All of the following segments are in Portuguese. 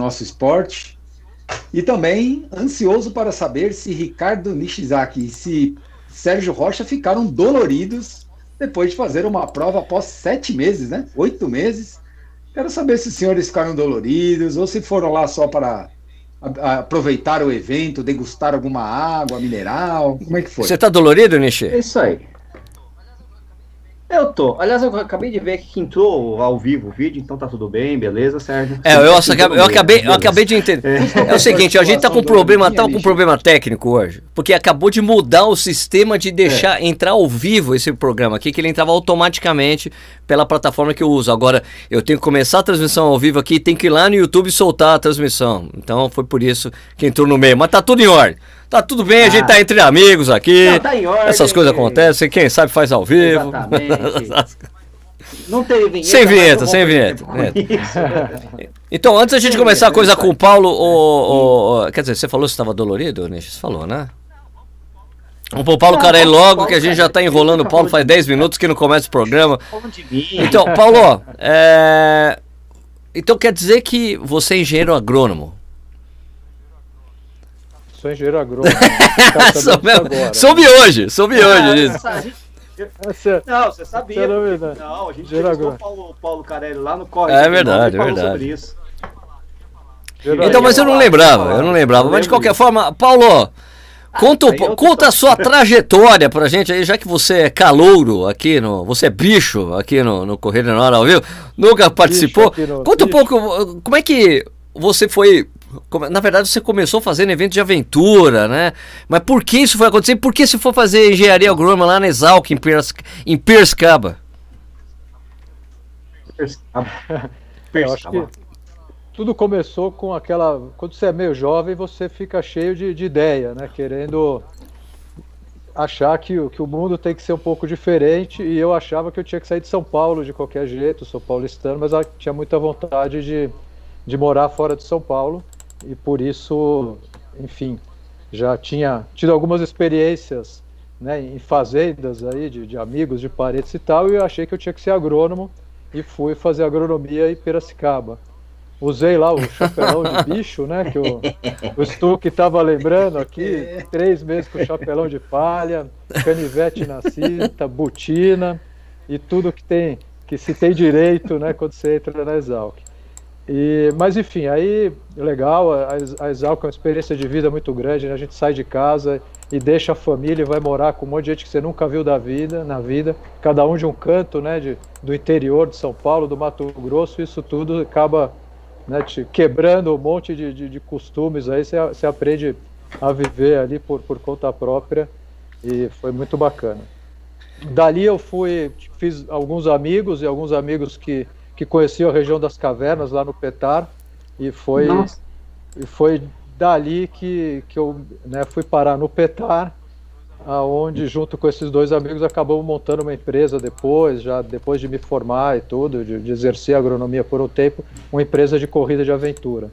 nosso esporte. E também ansioso para saber se Ricardo Nishizaki e se Sérgio Rocha ficaram doloridos depois de fazer uma prova após sete meses, né? Oito meses. Quero saber se os senhores ficaram doloridos ou se foram lá só para aproveitar o evento, degustar alguma água mineral. Como é que foi? Você tá dolorido, Nishi? É isso aí. Eu tô. Aliás, eu acabei de ver que entrou ao vivo o vídeo, então tá tudo bem, beleza, Sérgio? É, eu, eu, eu acabei, eu acabei de entender. É, é o seguinte, a gente tá com problema, tá com problema técnico hoje, porque acabou de mudar o sistema de deixar é. entrar ao vivo esse programa aqui, que ele entrava automaticamente pela plataforma que eu uso. Agora, eu tenho que começar a transmissão ao vivo aqui, tem que ir lá no YouTube soltar a transmissão. Então foi por isso que entrou no meio, mas tá tudo em ordem. Tá tudo bem, ah. a gente tá entre amigos aqui. Não, tá em ordem. Essas coisas acontecem, quem sabe faz ao vivo. Exatamente. Não teve vinheta. Sem vinheta, sem vinheta. então, antes da gente sem começar a coisa com o Paulo, o, o, quer dizer, você falou que estava dolorido, Nish? Você falou, né? Vamos pôr o Paulo Carelli logo, que a gente já está enrolando o Paulo faz 10 minutos que não começa o programa. Então, Paulo, é... então quer dizer que você é engenheiro agrônomo? Sou engenheiro agrônomo. soube hoje, soube hoje isso. Não, você sabia. Porque, não, a gente entrevistou o Paulo, Paulo Carelli lá no Corre. É verdade, é verdade. Então, mas eu não lembrava, eu não lembrava. Mas de qualquer forma, Paulo, conta, ah, conta a sua trajetória pra gente aí, já que você é calouro aqui no. Você é bicho aqui no, no Correio na Hora ao vivo, nunca participou. Conta um pouco, como é que você foi na verdade, você começou fazendo evento de aventura, né? Mas por que isso foi acontecer? Por que se for fazer engenharia agrônoma lá na Exalc, em, Pers em Perscaba? Eu acho que tudo começou com aquela. Quando você é meio jovem, você fica cheio de, de ideia, né? Querendo achar que, que o mundo tem que ser um pouco diferente. E eu achava que eu tinha que sair de São Paulo de qualquer jeito, sou paulistano, mas eu tinha muita vontade de, de morar fora de São Paulo e por isso, enfim, já tinha tido algumas experiências né, em fazendas aí de, de, amigos, de parentes e tal, e eu achei que eu tinha que ser agrônomo e fui fazer agronomia em Piracicaba. Usei lá o chapelão de bicho, né? Que o, o Stuck estava lembrando aqui, três meses com chapelão de palha, canivete na cinta, botina e tudo que tem que se tem direito, né? Quando você entra na Exalc. E, mas enfim, aí legal, a, a é uma experiência de vida muito grande, né? a gente sai de casa e deixa a família e vai morar com um monte de gente que você nunca viu da vida, na vida, cada um de um canto, né, de, do interior de São Paulo, do Mato Grosso, isso tudo acaba né, te quebrando um monte de, de, de costumes, aí você, você aprende a viver ali por, por conta própria e foi muito bacana. Dali eu fui, fiz alguns amigos e alguns amigos que que conheceu a região das cavernas lá no Petar e foi e foi dali que, que eu né, fui parar no Petar, aonde junto com esses dois amigos acabamos montando uma empresa depois, já depois de me formar e tudo, de, de exercer agronomia por um tempo, uma empresa de corrida de aventura.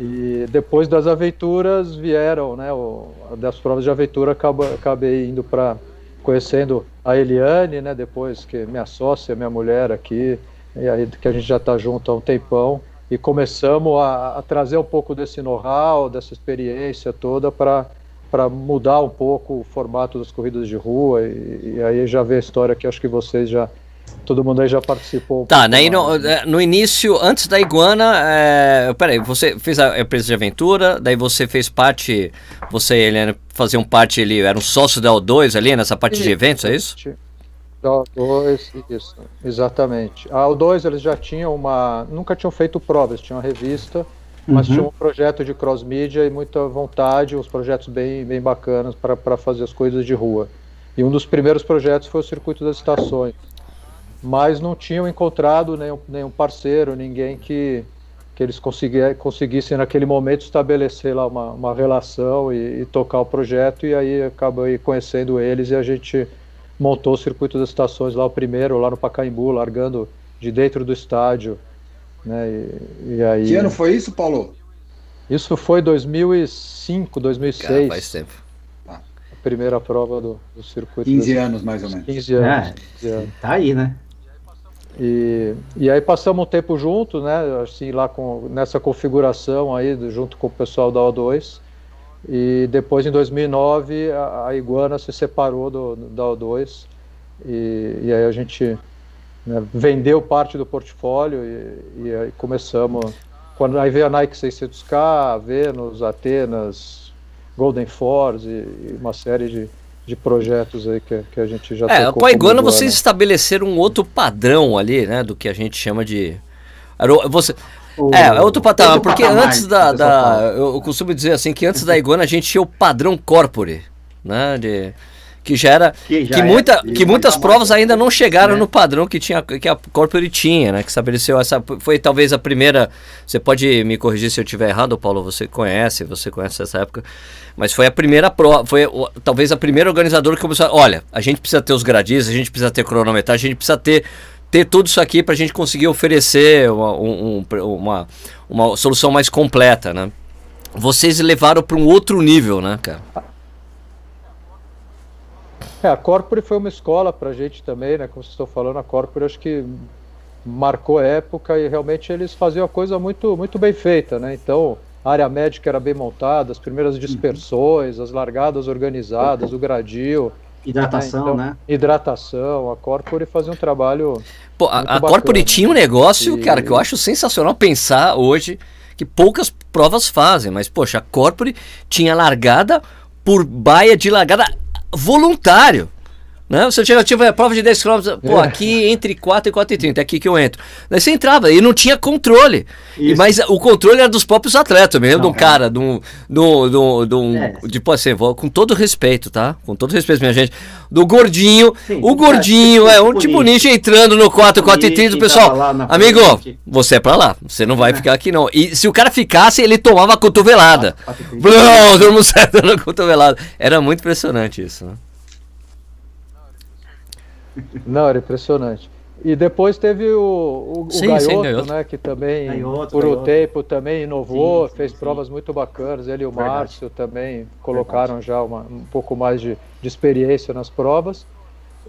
E depois das aventuras vieram, né, o, das provas de aventura acaba, acabei indo para conhecendo a Eliane, né, depois que minha sócia, minha mulher aqui, e aí que a gente já está junto há um tempão, e começamos a, a trazer um pouco desse know-how, dessa experiência toda para para mudar um pouco o formato das corridas de rua e, e, aí já vê a história que acho que vocês já todo mundo aí já participou. Um tá, daí no, é, no, início, antes da Iguana, é, peraí, você fez a empresa de aventura, daí você fez parte, você e Helena faziam parte ali, era um sócio da O2 ali nessa parte de eventos, é isso? O2, isso, exatamente. A O2 eles já tinham uma. Nunca tinham feito provas, tinham uma revista, mas uhum. tinham um projeto de cross-mídia e muita vontade, uns projetos bem, bem bacanas para fazer as coisas de rua. E um dos primeiros projetos foi o Circuito das Estações. Mas não tinham encontrado nenhum, nenhum parceiro, ninguém que, que eles conseguissem naquele momento estabelecer lá uma, uma relação e, e tocar o projeto, e aí acabei conhecendo eles e a gente montou o circuito das estações lá, o primeiro, lá no Pacaembu, largando de dentro do estádio. Né? E, e aí... Que ano foi isso, Paulo? Isso foi 2005, 2006. Cara, faz tempo. A primeira prova do, do circuito. 15 das... anos, mais ou menos. 15 anos, é, 15 anos. Tá aí, né? E, e aí passamos um tempo juntos, né? Assim, lá com, nessa configuração aí, junto com o pessoal da O2. E depois, em 2009, a, a Iguana se separou do, da O2. E, e aí a gente né, vendeu parte do portfólio e, e aí começamos. Quando aí veio a Nike 600K, a Venus, Atenas, Golden Force e, e uma série de, de projetos aí que, que a gente já É, com a Iguana vocês estabeleceram um outro padrão ali, né, do que a gente chama de você o, é, é outro patamar, outro porque patamar, antes da, da eu costumo dizer assim que antes da Iguana a gente tinha o padrão corpore, né, de que já era que, já que, é, muita, que muitas provas ainda não chegaram né? no padrão que tinha que a Corporate tinha, né? Que estabeleceu essa foi talvez a primeira. Você pode me corrigir se eu estiver errado, Paulo. Você conhece, você conhece essa época, mas foi a primeira prova, foi talvez a primeira organizadora que começou. Olha, a gente precisa ter os gradis, a gente precisa ter cronometragem, a gente precisa ter ter tudo isso aqui para a gente conseguir oferecer uma, um, uma, uma solução mais completa, né? Vocês levaram para um outro nível, né, cara? É, a Corpore foi uma escola para a gente também, né? Como vocês estão falando, a Corpore acho que marcou época e realmente eles faziam a coisa muito, muito bem feita, né? Então, a área médica era bem montada, as primeiras dispersões, as largadas organizadas, o gradil. Hidratação, né? Então, né? Hidratação, a Corpore fazia um trabalho. Pô, a, a Corpore tinha um negócio, e... cara, que eu acho sensacional pensar hoje, que poucas provas fazem, mas, poxa, a Corpore tinha largada por baia de largada voluntário. Né? Você tinha, tinha a prova de 10 km, pô, é. aqui entre 4 e 4 e 30, é aqui que eu entro. Daí você entrava e não tinha controle. Mas o controle era dos próprios atletas mesmo, de um é. cara, de um. De um, de um é. tipo assim, com todo respeito, tá? Com todo respeito, minha gente. Do gordinho. Sim, o gordinho é, um tipo ninja entrando no 4, 4 e 30, pessoal. Amigo, você é pra lá. Você não vai é. ficar aqui, não. E se o cara ficasse, ele tomava a cotovelada. Não, todo mundo certo na cotovelada. Era muito impressionante isso, né? Não, era impressionante. E depois teve o, o, sim, o Gaioto, sim, né? Que também, Gaioto, por Gaioto. um tempo, também inovou, sim, fez provas muito bacanas. Ele e o Verdade. Márcio também colocaram Verdade. já uma, um pouco mais de, de experiência nas provas.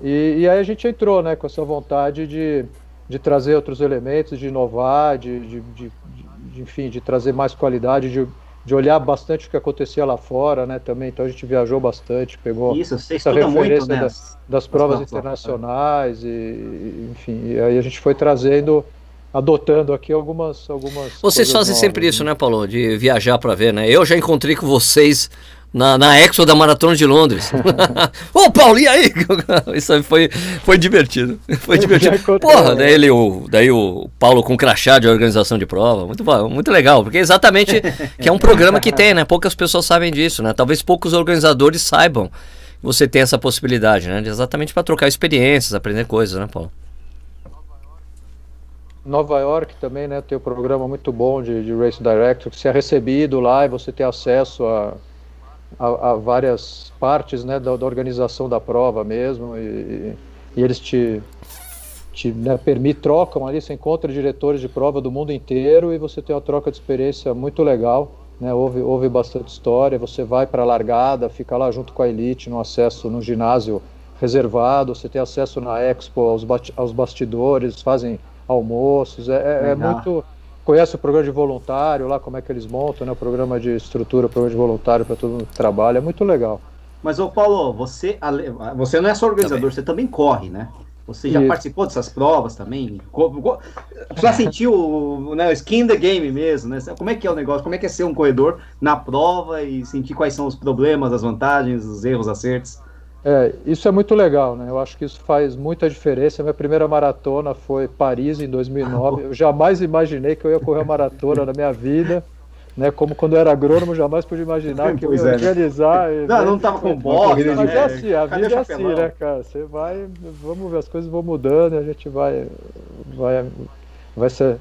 E, e, aí a gente entrou, né? Com essa vontade de, de trazer outros elementos, de inovar, de, de, de, de enfim, de trazer mais qualidade, de de olhar bastante o que acontecia lá fora, né, também. Então a gente viajou bastante, pegou Isso, essa referência muito, né? das, das provas internacionais e, enfim, e aí a gente foi trazendo adotando aqui algumas algumas Vocês fazem novas, sempre né? isso, né, Paulo, de viajar para ver, né? Eu já encontrei com vocês na, na Expo da Maratona de Londres. Ô, Paulo, e aí? Isso foi, foi divertido. Foi divertido. Porra, daí, ele, o, daí o Paulo com crachá de organização de prova. Muito, muito legal, porque exatamente que é um programa que tem, né? Poucas pessoas sabem disso, né? Talvez poucos organizadores saibam que você tem essa possibilidade, né? Exatamente para trocar experiências, aprender coisas, né, Paulo? Nova York também, né? Tem um programa muito bom de, de Race Director, que você é recebido lá e você tem acesso a a, a várias partes né, da, da, organização da prova mesmo, e, e eles te, te né, permitem, trocam ali, você encontra diretores de prova do mundo inteiro e você tem uma troca de experiência muito legal. Né, houve, houve bastante história, você vai para a largada, fica lá junto com a elite no acesso no ginásio reservado, você tem acesso na Expo aos, aos bastidores, fazem almoços, é, é, é muito conhece o programa de voluntário lá, como é que eles montam, né? O programa de estrutura, o programa de voluntário para todo mundo que trabalha, é muito legal. Mas, ô Paulo, você, você não é só organizador, também. você também corre, né? Você já Isso. participou dessas provas também? Já sentiu né, o skin the game mesmo, né? Como é que é o negócio? Como é que é ser um corredor na prova e sentir quais são os problemas, as vantagens, os erros, acertos? É, isso é muito legal, né? Eu acho que isso faz muita diferença. Minha primeira maratona foi Paris em 2009. Eu jamais imaginei que eu ia correr uma maratona na minha vida, né? Como quando eu era agrônomo, jamais pude imaginar que eu ia é, né? organizar. Né? Não, não tava com bola. Mas é assim, a vida é assim, né, cara? Você vai, vamos ver, as coisas vão mudando, e a gente vai, vai, vai ser,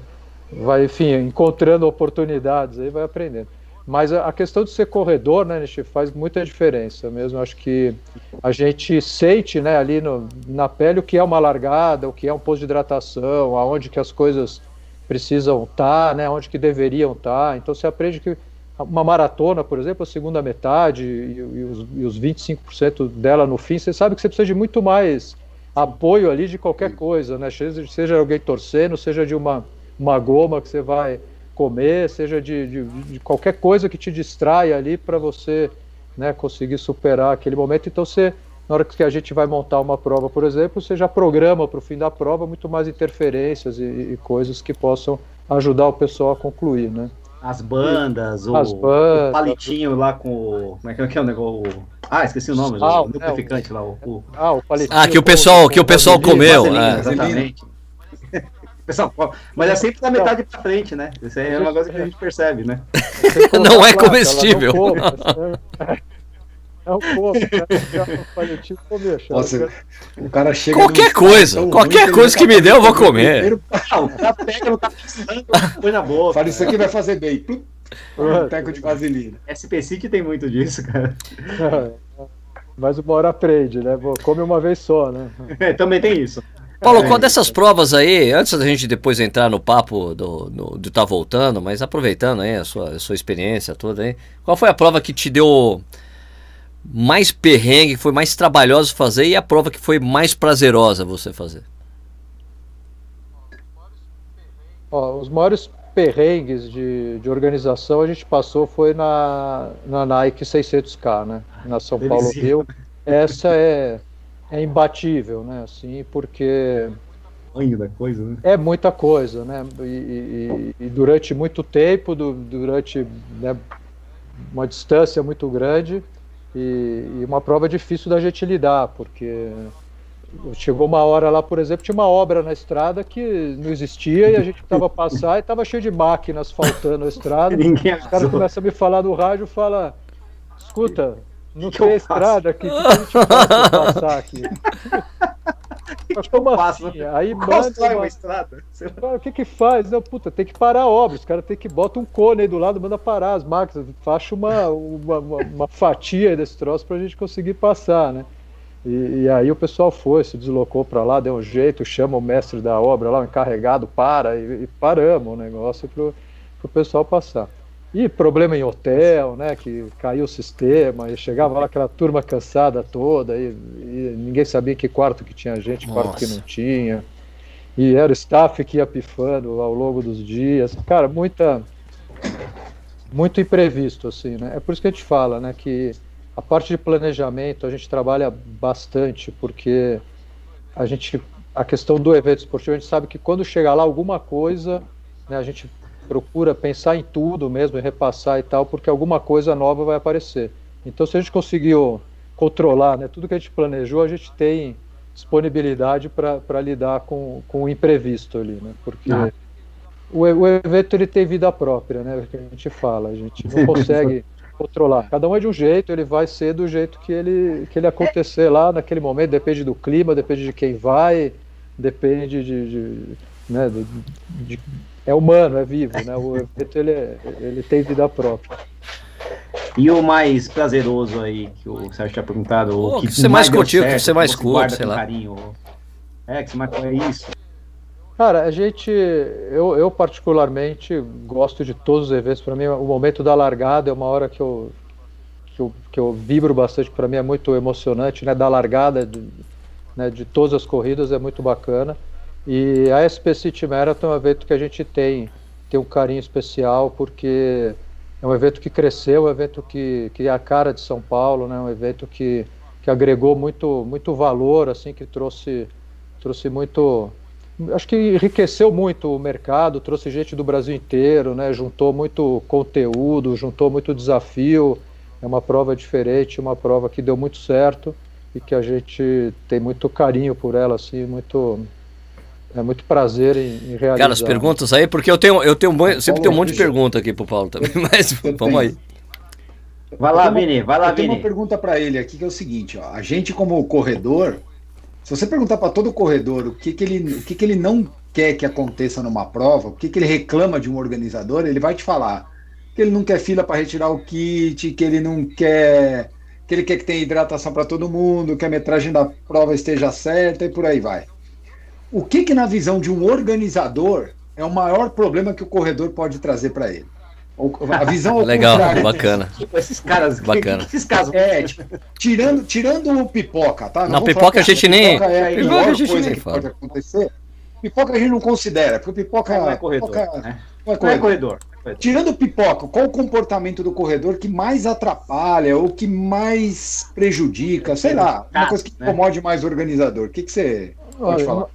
vai, enfim, encontrando oportunidades aí, vai aprendendo. Mas a questão de ser corredor, né, Nishi, faz muita diferença mesmo. Acho que a gente sente né, ali no, na pele o que é uma largada, o que é um posto de hidratação, aonde que as coisas precisam estar, tá, né, onde que deveriam estar. Tá. Então você aprende que uma maratona, por exemplo, a segunda metade e, e os, e os 25% dela no fim, você sabe que você precisa de muito mais apoio ali de qualquer coisa, né? Seja, seja alguém torcendo, seja de uma, uma goma que você vai comer, seja de, de, de qualquer coisa que te distraia ali para você né, conseguir superar aquele momento. Então você na hora que a gente vai montar uma prova, por exemplo, você já programa para o fim da prova muito mais interferências e, e, coisas que possam ajudar o pessoal a concluir, né? As bandas, o, As bandas, o palitinho lá com o. Como é que é o negócio? Ah, esqueci o nome, ah, o lubrificante é, lá. O, o... Ah, o palitinho. Ah, que o pessoal, que o pessoal comeu. é. Exatamente. Pessoal, mas é sempre da metade para frente, né? Isso aí é uma coisa que a gente percebe, né? Não é comestível. É o povo, né? comer, Nossa, o cara chega. Qualquer coisa, qualquer coisa que me der, eu vou comer. Ah, o cara pega, não tá pensando, põe na boca. Fala, isso aqui vai fazer bem. Um teco de vaselina. SPC que tem muito disso, cara. mas o hora aprende, né? Come uma vez só, né? É, também tem isso. Paulo, qual dessas provas aí, antes da gente depois entrar no papo do, do, do tá voltando, mas aproveitando aí a sua, a sua experiência toda aí, qual foi a prova que te deu mais perrengue, foi mais trabalhosa fazer e a prova que foi mais prazerosa você fazer? Ó, os maiores perrengues de, de organização a gente passou foi na, na Nike 600K, né? Na São Paulo Rio. Essa é, é imbatível, né? Assim, porque da coisa, né? É muita coisa, né? E, e, e durante muito tempo, do, durante né, uma distância muito grande, e, e, uma prova difícil da gente lidar, porque chegou uma hora lá, por exemplo, tinha uma obra na estrada que não existia e a gente precisava passar e estava cheio de máquinas faltando a estrada. Ninguém Os caras começam a me falar no rádio fala, escuta, não que tem estrada aqui, o que a gente faz passar aqui? Mas como assim? Né? Aí manda uma... estrada. O que que faz? Não, puta, tem que parar a obra. Os caras tem que botar um cone aí do lado, manda parar as máquinas, faça uma, uma, uma, uma fatia desse troço pra gente conseguir passar, né? E, e aí o pessoal foi, se deslocou para lá, deu um jeito, chama o mestre da obra lá, o encarregado, para, e, e paramos o negócio pro, pro pessoal passar. E problema em hotel, né? Que caiu o sistema, e chegava lá aquela turma cansada toda, e, e ninguém sabia que quarto que tinha gente, Nossa. quarto que não tinha. E era o staff que ia pifando ao longo dos dias. Cara, muita. Muito imprevisto, assim, né? É por isso que a gente fala, né? Que a parte de planejamento a gente trabalha bastante, porque a gente. A questão do evento esportivo, a gente sabe que quando chegar lá alguma coisa, né, a gente procura pensar em tudo mesmo, e repassar e tal, porque alguma coisa nova vai aparecer. Então, se a gente conseguiu controlar né, tudo que a gente planejou, a gente tem disponibilidade para lidar com, com o imprevisto ali, né? Porque ah. o, o evento ele tem vida própria, né? É que a gente fala, a gente não consegue controlar. Cada um é de um jeito, ele vai ser do jeito que ele, que ele acontecer lá naquele momento, depende do clima, depende de quem vai, depende de, de, né, de, de é humano, é vivo, né? O evento ele, é, ele tem vida própria. E o mais prazeroso aí que o Sérgio tinha perguntado, o que, que você mais curtiu, que você mais curte, sei lá. Carinho. É, que você mais é isso. Cara, a gente, eu, eu particularmente gosto de todos os eventos. Para mim, o momento da largada é uma hora que eu que eu, que eu vibro bastante. Para mim é muito emocionante, né? Da largada de, né, de todas as corridas é muito bacana. E a SP City Marathon é um evento que a gente tem, tem um carinho especial, porque é um evento que cresceu, é um evento que, que é a cara de São Paulo, né? um evento que, que agregou muito, muito valor, assim, que trouxe, trouxe muito. Acho que enriqueceu muito o mercado, trouxe gente do Brasil inteiro, né? juntou muito conteúdo, juntou muito desafio. É uma prova diferente, uma prova que deu muito certo e que a gente tem muito carinho por ela, assim, muito, é muito prazer em, em realizar. Cara, as perguntas aí, porque eu tenho, eu tenho sempre tenho um monte de pergunta aqui pro Paulo também, mas vamos aí. Vai lá, Vini, vai lá, Vini. Tem uma pergunta para ele aqui que é o seguinte, ó, a gente como corredor, se você perguntar para todo corredor o que que ele, o que que ele não quer que aconteça numa prova, o que que ele reclama de um organizador, ele vai te falar que ele não quer fila para retirar o kit, que ele não quer que ele quer que tenha hidratação para todo mundo, que a metragem da prova esteja certa e por aí vai. O que, que na visão de um organizador é o maior problema que o corredor pode trazer para ele? A visão Legal, bacana. Tipo, esses caras, bacana. esses casos. É, tipo, tirando, tirando o pipoca, tá? Não, pipoca a gente nem. Pipoca é a pipoca pior a gente coisa nem que fala. pode acontecer. Pipoca a gente não considera, porque o pipoca Não é corredor. pipoca- né? não é Não é corredor. corredor. corredor. Tirando o pipoca, qual o comportamento do corredor que mais atrapalha ou que mais prejudica? Sei lá, uma coisa que né? incomode mais o organizador. O que, que você pode falar?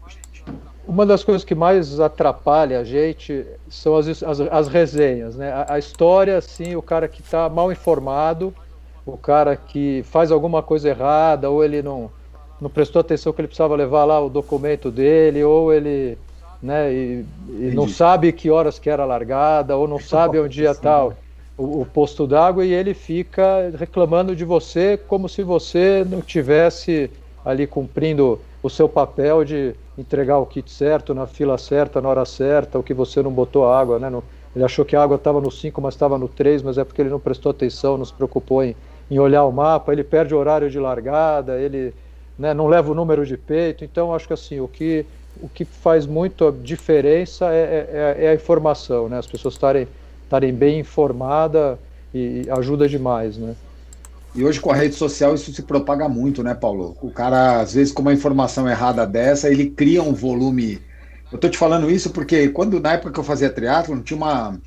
Uma das coisas que mais atrapalha a gente são as, as, as resenhas, né? A, a história, assim, o cara que está mal informado, o cara que faz alguma coisa errada, ou ele não, não prestou atenção que ele precisava levar lá o documento dele, ou ele né, e, e não sabe que horas que era a largada, ou não sabe onde ia estar o, o posto d'água, e ele fica reclamando de você como se você não tivesse ali cumprindo o seu papel de entregar o kit certo, na fila certa, na hora certa, o que você não botou água, né? Ele achou que a água estava no 5, mas estava no 3, mas é porque ele não prestou atenção, não se preocupou em, em olhar o mapa, ele perde o horário de largada, ele né, não leva o número de peito, então acho que assim, o que, o que faz muito a diferença é, é- é a informação, né? As pessoas estarem bem informadas e, e ajuda demais, né? E hoje com a rede social isso se propaga muito, né, Paulo? O cara, às vezes, com uma informação errada dessa, ele cria um volume. Eu tô te falando isso porque quando na época que eu fazia triatlon, tinha uma.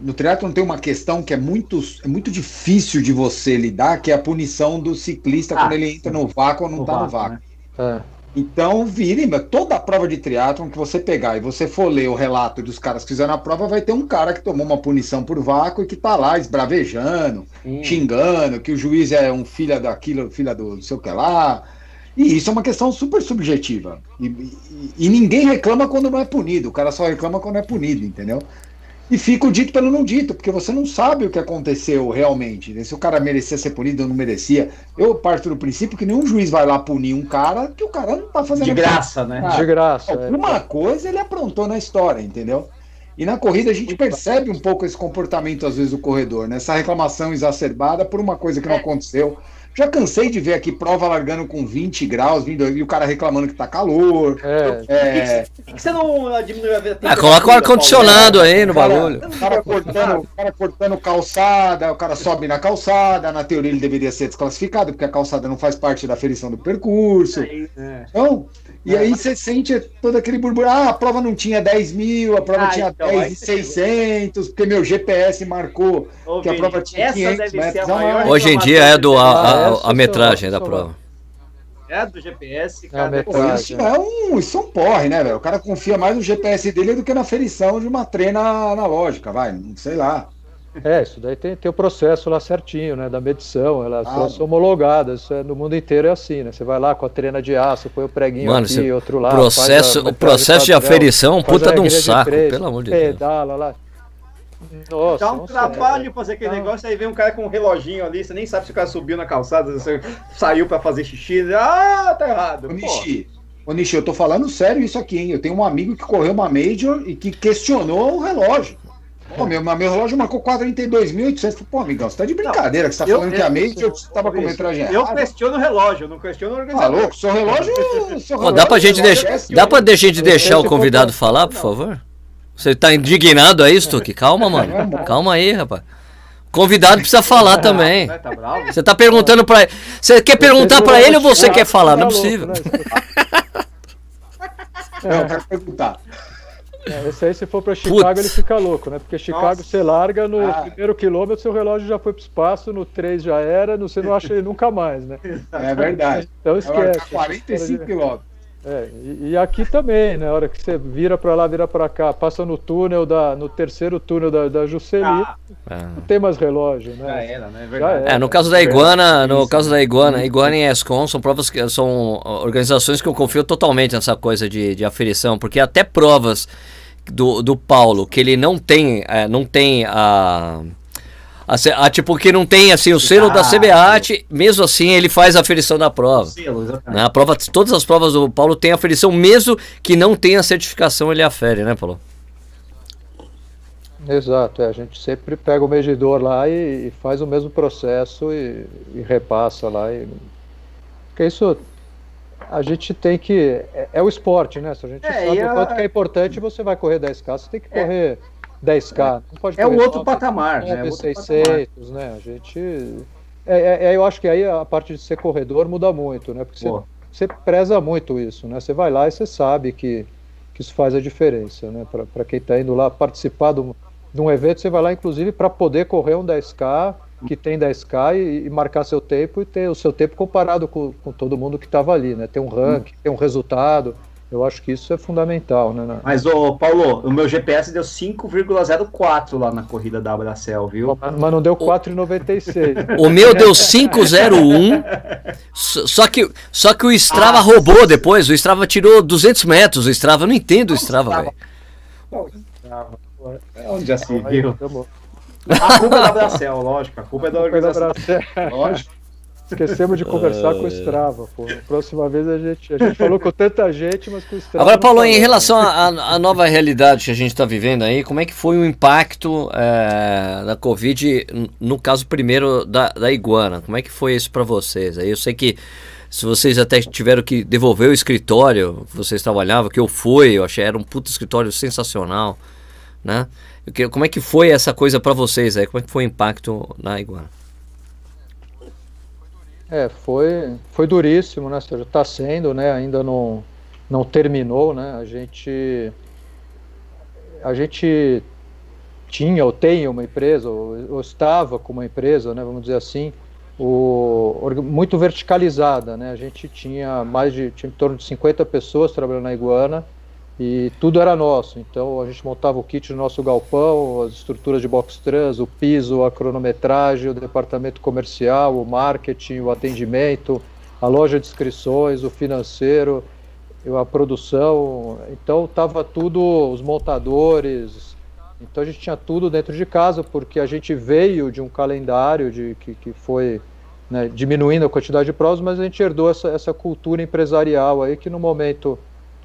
No triatlon tem uma questão que é muito, é muito difícil de você lidar, que é a punição do ciclista Ah, quando ele entra no vácuo ou não no tá no vácuo, vácuo. né? É. Então, vire, toda a prova de triatlon que você pegar e você for ler o relato dos caras que fizeram a prova, vai ter um cara que tomou uma punição por vácuo e que tá lá esbravejando, Sim. xingando, que o juiz é um filho daquilo, filho do não sei o que lá. E isso é uma questão super subjetiva. E, e- e ninguém reclama quando não é punido, o cara só reclama quando é punido, entendeu? E fica o dito pelo não dito, porque você não sabe o que aconteceu realmente. né? Se o cara merecia ser punido ou não merecia. Eu parto do princípio que nenhum juiz vai lá punir um cara que o cara não tá fazendo De graça, né? Ah, De graça. é. Alguma coisa ele aprontou na história, entendeu? E na corrida a gente percebe um pouco esse comportamento, às vezes, do corredor, né? Essa reclamação exacerbada por uma coisa que não É. aconteceu. Já cansei de ver aqui prova largando com 20 graus, 22, e o cara reclamando que tá calor. É, É, Por que, que você não diminui a Ah, temperatura, coloca o ar-condicionado aí no Cara, bagulho. o cara, cortando, o cara cortando calçada, o cara sobe na calçada, na teoria ele deveria ser desclassificado, porque a calçada não faz parte da aferição do percurso. Paulo? É. Então, e aí você sente todo aquele burburinho. Ah, a prova não tinha 10 mil, a prova Ah, tinha então, aí 10,600, porque meu GPS marcou Ô, que a prova tinha essa 500 deve ser a metros a. Hoje em dia é do, a, a- Ah, a essa metragem da prova. É do GPS, É a cara. Pô, metragem. isso é um, isso é um porre, né, velho? O cara confia mais no GPS dele do que na ferição de uma trena analógica, vai, não sei lá. É, isso daí tem, tem o processo lá certinho, né, da medição, elas Ah. são homologadas, isso é, no mundo inteiro é assim, né, você vai lá com a trena de aço, põe o preguinho Mano, aqui, outro lá, processo- a o processo de padrão, aferição é um puta de um saco, preço, pelo amor de Deus. Pedala lá. Nossa, Dá um sei, trabalho fazer aquele Não. negócio, aí vem um cara com um reloginho ali, você nem sabe se o cara subiu na calçada, se saiu pra fazer xixi. Ah, tá errado. Nishi, ô, Nishi, eu tô falando sério isso aqui, hein? Eu tenho um amigo que correu uma Major e que questionou o relógio. Pô, meu, meu relógio marcou 42.800. Pô, amigão, você tá de brincadeira, que você tá eu- falando que a eu- Major tava com metragem eu questiono o relógio, eu não questiono o Tá organizador. louco? Seu relógio. Seu Ó, dá pra relógio- gente relógio deixar, é dá pra gente deixar o convidado falar, por favor? Você tá indignado aí, Stuck? Calma, mano. Calma aí, rapaz. Convidado precisa falar também. Né, Tá bravo? Você tá perguntando pra ele. Você quer perguntar pra ele ou você quer falar? Não é Tá possível. né? Não, eu quero perguntar. É, Esse aí, se for pra Chicago, Putz. ele fica louco, né? Porque Chicago Nossa. você larga no Ah. primeiro quilômetro, seu relógio já foi pro espaço, no 3 já era, no- você não acha ele nunca mais, né? É verdade. Então marcar esquece. 45 quilômetros. É, e, e aqui também, né? A hora que você vira pra lá, vira pra cá, passa no túnel da, no terceiro túnel da, da Juscelino, Ah, não tem mais relógio, já né? era, né? É Já verdade. era. É, no caso da Iguana, no caso da Iguana, Iguana e ESCOM são provas que são organizações que eu confio totalmente nessa coisa de, de aferição, porque até provas do, do Paulo que ele não tem, é, não tem a, a, a, tipo que não tem assim o selo da Ah, CBAT, mesmo assim ele faz a aferição da prova. Selo. Né? A prova, todas as provas do Paulo tem aferição, mesmo que não tenha certificação, ele afere, né, Paulo? Exato, é, a gente sempre pega o medidor lá e, e faz o mesmo processo e, e repassa lá. E, porque isso a gente tem que. É, é o esporte, né? Se a gente É, sabe o quanto que é importante, você vai correr 10K, você tem que É. correr 10K. Não pode é o outro patamar, né? 600, né? A gente. É, é, é, eu acho que aí a parte de ser corredor muda muito, né? Porque você, você, preza muito isso, né? Você vai lá e você sabe que, que isso faz a diferença, né? Para quem está indo lá participar um, de um evento, você vai lá, inclusive, para poder correr um 10K que tem 10K e, e, marcar seu tempo e ter o seu tempo comparado com, com todo mundo que estava ali, né? Ter um ranking, ter um resultado. Eu acho que isso é fundamental, né? Mas, ô, Paulo, o meu GPS deu 5,04 lá na corrida da Abracel, viu? Mas, mas não deu 4,96. O meu deu 5,01. só, que, só que o Strava ah, roubou depois. O Strava tirou 200 metros. O Strava, eu não entendo o Strava, velho. Onde já se viu? A culpa é da Bracel, lógico. A culpa é da organização. Lógico. Esquecemos de conversar com o Strava, pô. Próxima vez a gente, a gente falou com tanta gente, mas com o Strava. Agora, Paulo, em relação à nova realidade que a gente está vivendo aí, como é que foi o impacto é, da Covid, no caso primeiro da, da Iguana? Como é que foi isso para vocês? Aí eu sei que se vocês até tiveram que devolver o escritório que vocês trabalhavam, que eu fui, eu achei era um puto escritório sensacional, né? Como é que foi essa coisa para vocês aí? Como é que foi o impacto na Iguana? É, foi, foi duríssimo, né? Está sendo, né? Ainda não, não terminou, né? A gente, a gente tinha ou tem uma empresa, ou, ou estava com uma empresa, né? Vamos dizer assim, o, muito verticalizada, né? A gente tinha mais de, tinha em torno de 50 pessoas trabalhando na Iguana, e tudo era nosso. Então a gente montava o kit no nosso galpão, as estruturas de box trans, o piso, a cronometragem, o departamento comercial, o marketing, o atendimento, a loja de inscrições, o financeiro, a produção. Então estava tudo, os montadores. Então a gente tinha tudo dentro de casa, porque a gente veio de um calendário de, que, que foi né, diminuindo a quantidade de provas, mas a gente herdou essa, essa cultura empresarial aí que no momento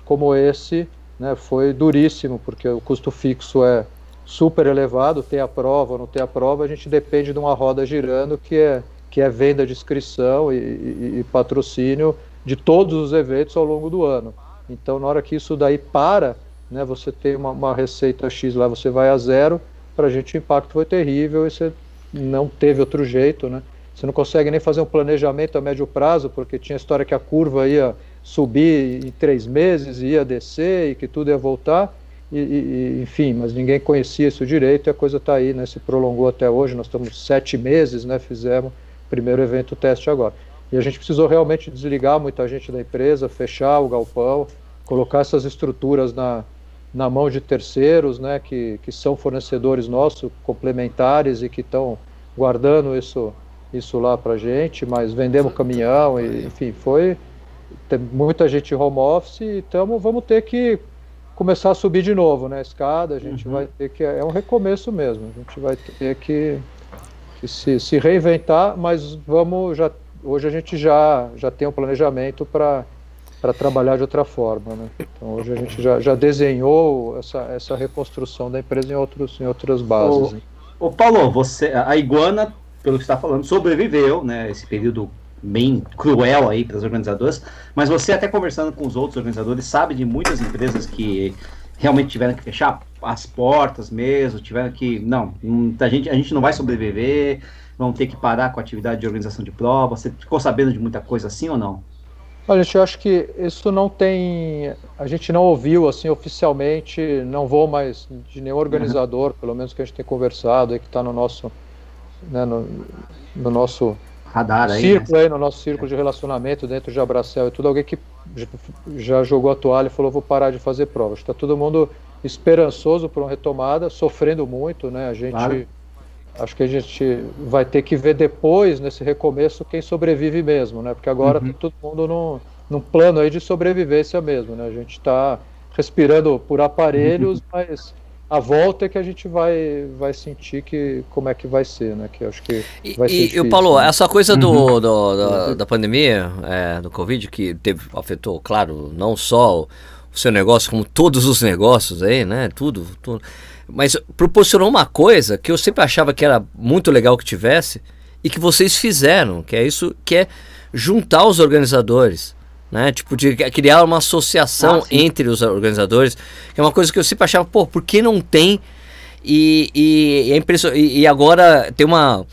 como esse né, foi duríssimo, porque o custo fixo é super elevado, tem a prova ou não tem a prova, a gente depende de uma roda girando que é, que é venda de inscrição e, e, e patrocínio de todos os eventos ao longo do ano. Então, na hora que isso daí para, né, você tem uma, uma receita X lá, você vai a zero, para a gente o impacto foi terrível e você não teve outro jeito, né? Você não consegue nem fazer um planejamento a médio prazo, porque tinha história que a curva ia subir em três meses, ia descer e que tudo ia voltar. E, e, enfim, mas ninguém conhecia isso direito e a coisa está aí, né? Se prolongou até hoje, nós estamos sete meses, né? Fizemos o primeiro evento teste agora. E a gente precisou realmente desligar muita gente da empresa, fechar o galpão, colocar essas estruturas na, na mão de terceiros, né? Que, que são fornecedores nossos, complementares e que estão guardando isso, isso lá para gente, mas vendemos caminhão, e, enfim, foi tem muita gente home office, então vamos ter que começar a subir de novo, né? A escada, a gente uhum. vai ter que. É um recomeço mesmo. A gente vai ter que, que se, se, reinventar, mas vamos já. Hoje a gente já, já tem um planejamento para para trabalhar de outra forma, né? Então hoje a gente já, já desenhou essa, essa reconstrução da empresa em, outros, em outras bases. Ô, ô Paulo, você, a Iguana, pelo que está falando, sobreviveu, né? Esse período bem cruel aí para os organizadores, mas você até conversando com os outros organizadores sabe de muitas empresas que realmente tiveram que fechar as portas mesmo, tiveram que não, a gente a gente não vai sobreviver, vão ter que parar com a atividade de organização de prova. Você ficou sabendo de muita coisa assim ou não? Olha, eu acho que isso não tem. A gente não ouviu assim oficialmente, não vou mais de nenhum organizador, uhum. pelo menos que a gente tem conversado aí, que está no nosso, né, no, no nosso radar aí. Círculo né? aí no nosso círculo de relacionamento dentro de Abracel e tudo, alguém que já jogou a toalha e falou vou parar de fazer provas. Está todo mundo esperançoso por uma retomada, sofrendo muito, né? A gente claro. acho que a gente vai ter que ver depois nesse recomeço quem sobrevive mesmo, né? Porque agora uhum. tá todo mundo num, num plano aí de sobrevivência mesmo, né? A gente está respirando por aparelhos, uhum. mas a volta é que a gente vai, vai sentir que como é que vai ser, né? Que acho que vai e, ser difícil, e Paulo, né? essa coisa do, uhum. do da, da, pandemia, é, do Covid, que teve, afetou, claro, não só o, o seu negócio, como todos os negócios aí, né? Tudo, tudo. Mas proporcionou uma coisa que eu sempre achava que era muito legal que tivesse e que vocês fizeram, que é isso, que é juntar os organizadores né? Tipo, de criar uma associação ah, entre os organizadores, que é uma coisa que eu sempre achava, pô, por que não tem e, e, é impression... e, e agora tem uma,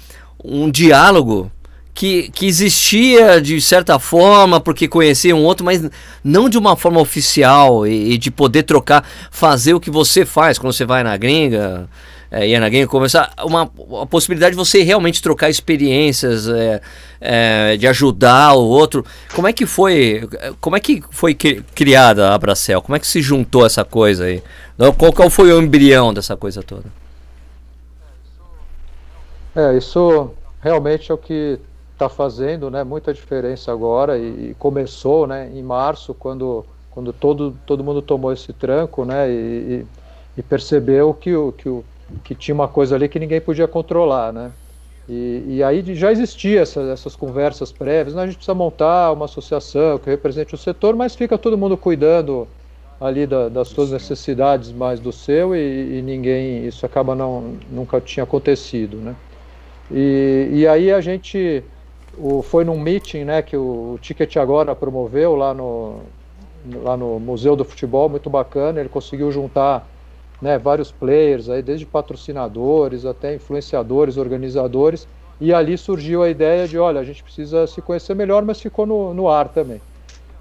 um diálogo que, que existia de certa forma, porque conhecia um outro, mas não de uma forma oficial e, e de poder trocar, fazer o que você faz quando você vai na gringa é, na gringa conversar, uma, uma possibilidade de você realmente trocar experiências, é, é, de ajudar o outro. Como é que foi, como é que foi criada a Abracel? Como é que se juntou essa coisa aí? Qual, qual foi o embrião dessa coisa toda? É, isso realmente é o que está fazendo né, muita diferença agora e, e, começou né, em março, quando, quando todo, todo mundo tomou esse tranco né, e, e percebeu que, o, que, o, que tinha uma coisa ali que ninguém podia controlar. Né? E, e aí já existia essa, essas conversas prévias, né, a gente precisa montar uma associação que represente o setor, mas fica todo mundo cuidando ali da, das suas necessidades mais do seu e, e, ninguém, isso acaba não, nunca tinha acontecido, né? E, e aí a gente o, foi num meeting né, que o, o Ticket Agora promoveu lá no, lá no Museu do Futebol, muito bacana. Ele conseguiu juntar né, vários players, aí, desde patrocinadores até influenciadores, organizadores, e ali surgiu a ideia de: olha, a gente precisa se conhecer melhor, mas ficou no, no ar também.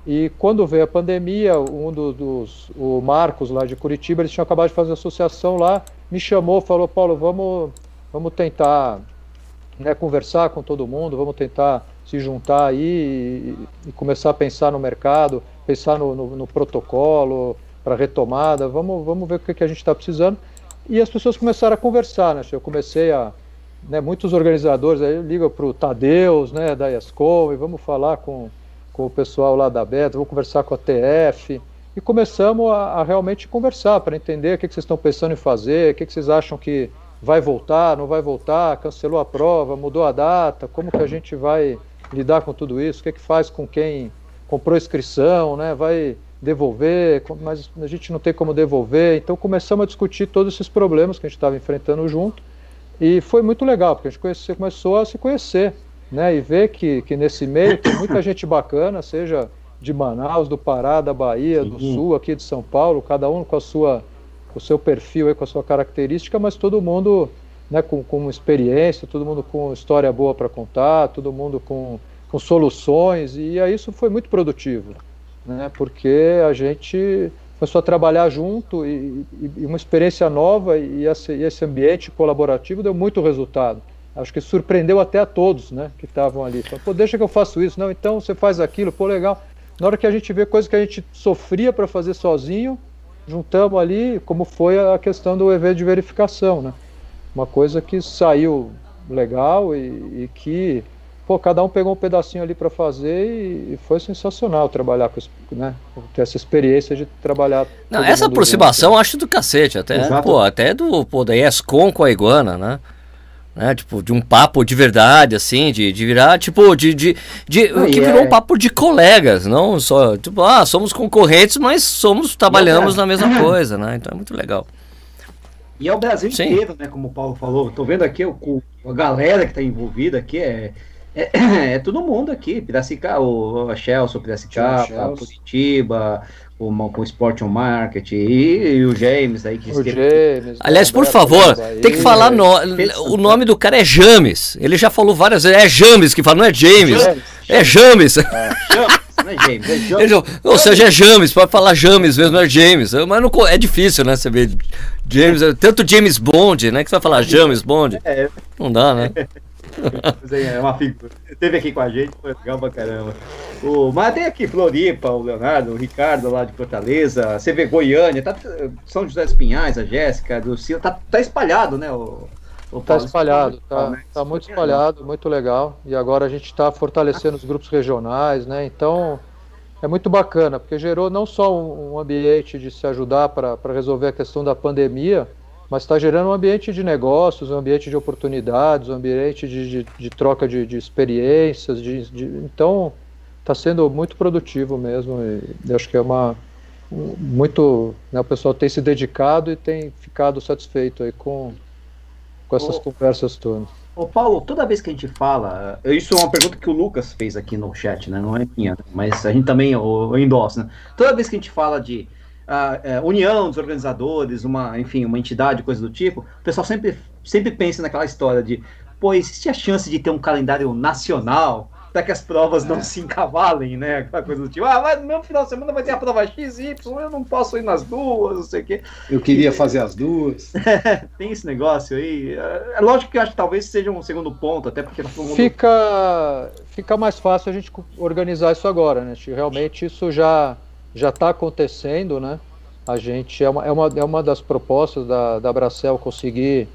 E quando veio a pandemia, um do, dos, o Marcos lá de Curitiba, eles tinham acabado de fazer associação lá, me chamou, falou: Paulo, vamos, vamos tentar né, conversar com todo mundo, vamos tentar se juntar aí e, e começar a pensar no mercado, pensar no, no, no protocolo para retomada, vamos, vamos ver o que, que a gente está precisando. E as pessoas começaram a conversar, né? Eu comecei a, né, muitos organizadores aí ligam para o Tadeus, né, da ESCOM, e vamos falar com, com o pessoal lá da Beta, vamos conversar com a TF, e começamos a, a realmente conversar para entender o que, que vocês estão pensando em fazer, o que, que vocês acham que vai voltar, não vai voltar, cancelou a prova, mudou a data, como que a gente vai lidar com tudo isso, o que, que faz com quem comprou inscrição, né, vai devolver, mas a gente não tem como devolver, então começamos a discutir todos esses problemas que a gente estava enfrentando junto, e foi muito legal, porque a gente conhece, começou a se conhecer, né, e ver que, que nesse meio tem muita gente bacana, seja de Manaus, do Pará, da Bahia, do Sul, aqui de São Paulo, cada um com a sua o seu perfil, aí, com a sua característica, mas todo mundo né, com, com experiência, todo mundo com história boa para contar, todo mundo com, com soluções, e aí isso foi muito produtivo, né, porque a gente começou a trabalhar junto e, e, uma experiência nova e esse, e esse, ambiente colaborativo deu muito resultado. Acho que surpreendeu até a todos né, que estavam ali. Pô, deixa que eu faço isso. Não, então você faz aquilo, pô, legal. Na hora que a gente vê coisas que a gente sofria para fazer sozinho, juntamos ali, como foi a questão do evento de verificação, né? Uma coisa que saiu legal e, e que, pô, cada um pegou um pedacinho ali para fazer e, e, foi sensacional trabalhar com, né, ter essa experiência de trabalhar. Não, essa aproximação junto. acho do cacete, até, pô, até do, pô, da ESCOM com a Iguana, né? né? Tipo, de um papo de verdade, assim, de, de virar, tipo, de. de, de que virou é... um papo de colegas, não só, tipo, ah, somos concorrentes, mas somos, trabalhamos na mesma coisa, né? Então é muito legal. E é o Brasil Sim. inteiro, né? Como o Paulo falou. Tô vendo aqui o, a galera que tá envolvida aqui, é, é, é todo mundo aqui. Piracicaba, o, a Chelsea, Piracicaba, Curitiba, com, com o Sport on Market e, e, o James aí que o James, Aliás, por favor, tem que falar no, o nome do cara é James. Ele já falou várias vezes, é James que fala, não é James. James. É James. É, James. Não é James, é James. ou seja, é James, pode falar James mesmo, não é James. Mas não, é difícil, né? Você vê James, tanto James Bond, né? Que você vai falar James Bond. É. Não dá, né? é uma figura. Teve aqui com a gente, foi legal pra caramba. O, mas tem aqui Floripa, o Leonardo, o Ricardo lá de Fortaleza, você vê Goiânia, tá, São José dos Pinhais, a Jéssica, do Ciro, tá, tá espalhado, né? O, o tá espalhado, tá, né? tá muito espalhado, muito legal. E agora a gente está fortalecendo os grupos regionais, né? Então é muito bacana, porque gerou não só um, um ambiente de se ajudar para resolver a questão da pandemia, mas está gerando um ambiente de negócios, um ambiente de oportunidades, um ambiente de, de, de troca de, de experiências. De, então, está sendo muito produtivo mesmo. E acho que é uma. Muito. Né, o pessoal tem se dedicado e tem ficado satisfeito aí com, com essas ô, conversas todas. Ô Paulo, toda vez que a gente fala. Isso é uma pergunta que o Lucas fez aqui no chat, né? Não é minha, mas a gente também o, né? Toda vez que a gente fala de uh, união dos organizadores, uma, enfim, uma entidade, coisa do tipo, o pessoal sempre, sempre pensa naquela história de, pô, existe a chance de ter um calendário nacional para que as provas não é. se encavalem, né? Aquela coisa do tipo, ah, mas no meu final de semana vai ter a prova X, Y, eu não posso ir nas duas, não sei o quê. Eu queria fazer as duas. tem esse negócio aí. É, é lógico que eu acho que talvez seja um segundo ponto, até porque tá mundo... fica, fica mais fácil a gente organizar isso agora, né? Realmente isso já já está acontecendo, né? A gente é uma, é uma, é uma das propostas da, da Bracel conseguir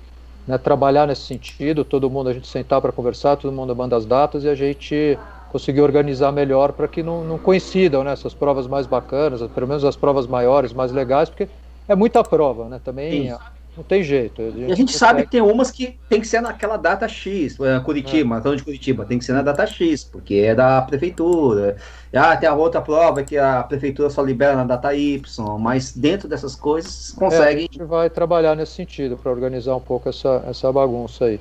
né, trabalhar nesse sentido, todo mundo a gente sentar para conversar, todo mundo manda as datas e a gente conseguir organizar melhor para que não, não coincidam né, essas provas mais bacanas, pelo menos as provas maiores, mais legais, porque é muita prova, né? Também Isso. Não tem jeito. A gente, a gente sabe que tem umas que tem que ser naquela data X. Curitiba, é. de Curitiba, tem que ser na data X, porque é da prefeitura. Ah, tem a outra prova que a prefeitura só libera na data Y, mas dentro dessas coisas consegue. É, a gente vai trabalhar nesse sentido para organizar um pouco essa, essa bagunça aí.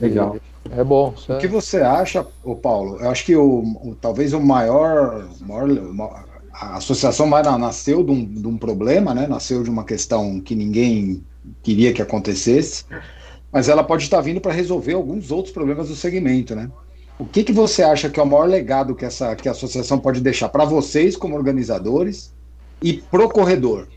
Legal. E, é bom. O que você acha, o Paulo? Eu acho que o, o talvez o maior, maior a associação mais nasceu de um, de um problema, né? Nasceu de uma questão que ninguém queria que acontecesse, mas ela pode estar vindo para resolver alguns outros problemas do segmento, né? O que, que você acha que é o maior legado que, essa, que a associação pode deixar para vocês como organizadores e pro corredor?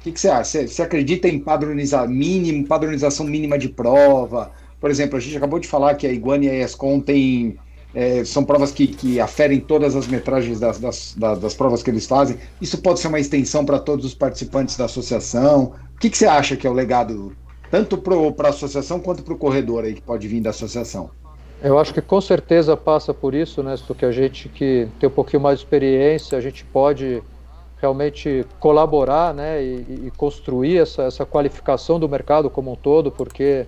O que, que você acha? Você, acredita em padronizar mínimo, padronização mínima de prova? Por exemplo, a gente acabou de falar que a Iguana e a ESCOM tem, é, são provas que, que aferem todas as metragens das, das, das, provas que eles fazem. Isso pode ser uma extensão para todos os participantes da associação? que, que você acha que é o legado, tanto para a associação quanto para o corredor aí que pode vir da associação? Eu acho que com certeza passa por isso, né, que a gente que tem um pouquinho mais de experiência, a gente pode realmente colaborar né, e, e construir essa, essa qualificação do mercado como um todo, porque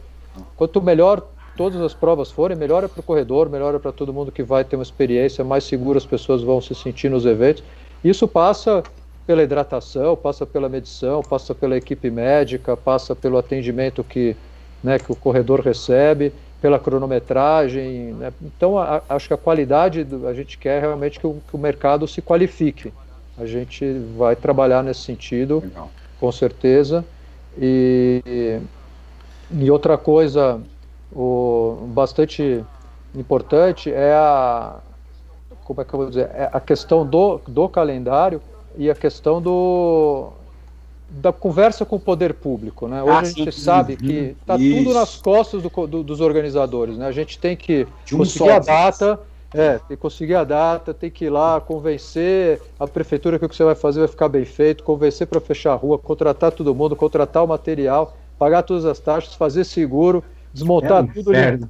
quanto melhor todas as provas forem, melhor é para o corredor, melhor é para todo mundo que vai ter uma experiência, mais seguro as pessoas vão se sentir nos eventos. Isso passa pela hidratação, passa pela medição, passa pela equipe médica, passa pelo atendimento que, né, que o corredor recebe, pela cronometragem. Né? Então, a, acho que a qualidade, do, a gente quer realmente que o, que o, mercado se qualifique. A gente vai trabalhar nesse sentido, Legal. com certeza. E, e outra coisa o, bastante importante é a, como é que eu vou dizer, é a questão do, do calendário e a questão do da conversa com o poder público, né? Hoje ah, a gente sim, sabe que está tudo nas costas do, do, dos organizadores, né? A gente tem que um conseguir a data, é, tem que conseguir a data, tem que ir lá convencer a prefeitura que o que você vai fazer vai ficar bem feito, convencer para fechar a rua, contratar todo mundo, contratar o material, pagar todas as taxas, fazer seguro, desmontar é um tudo inferno,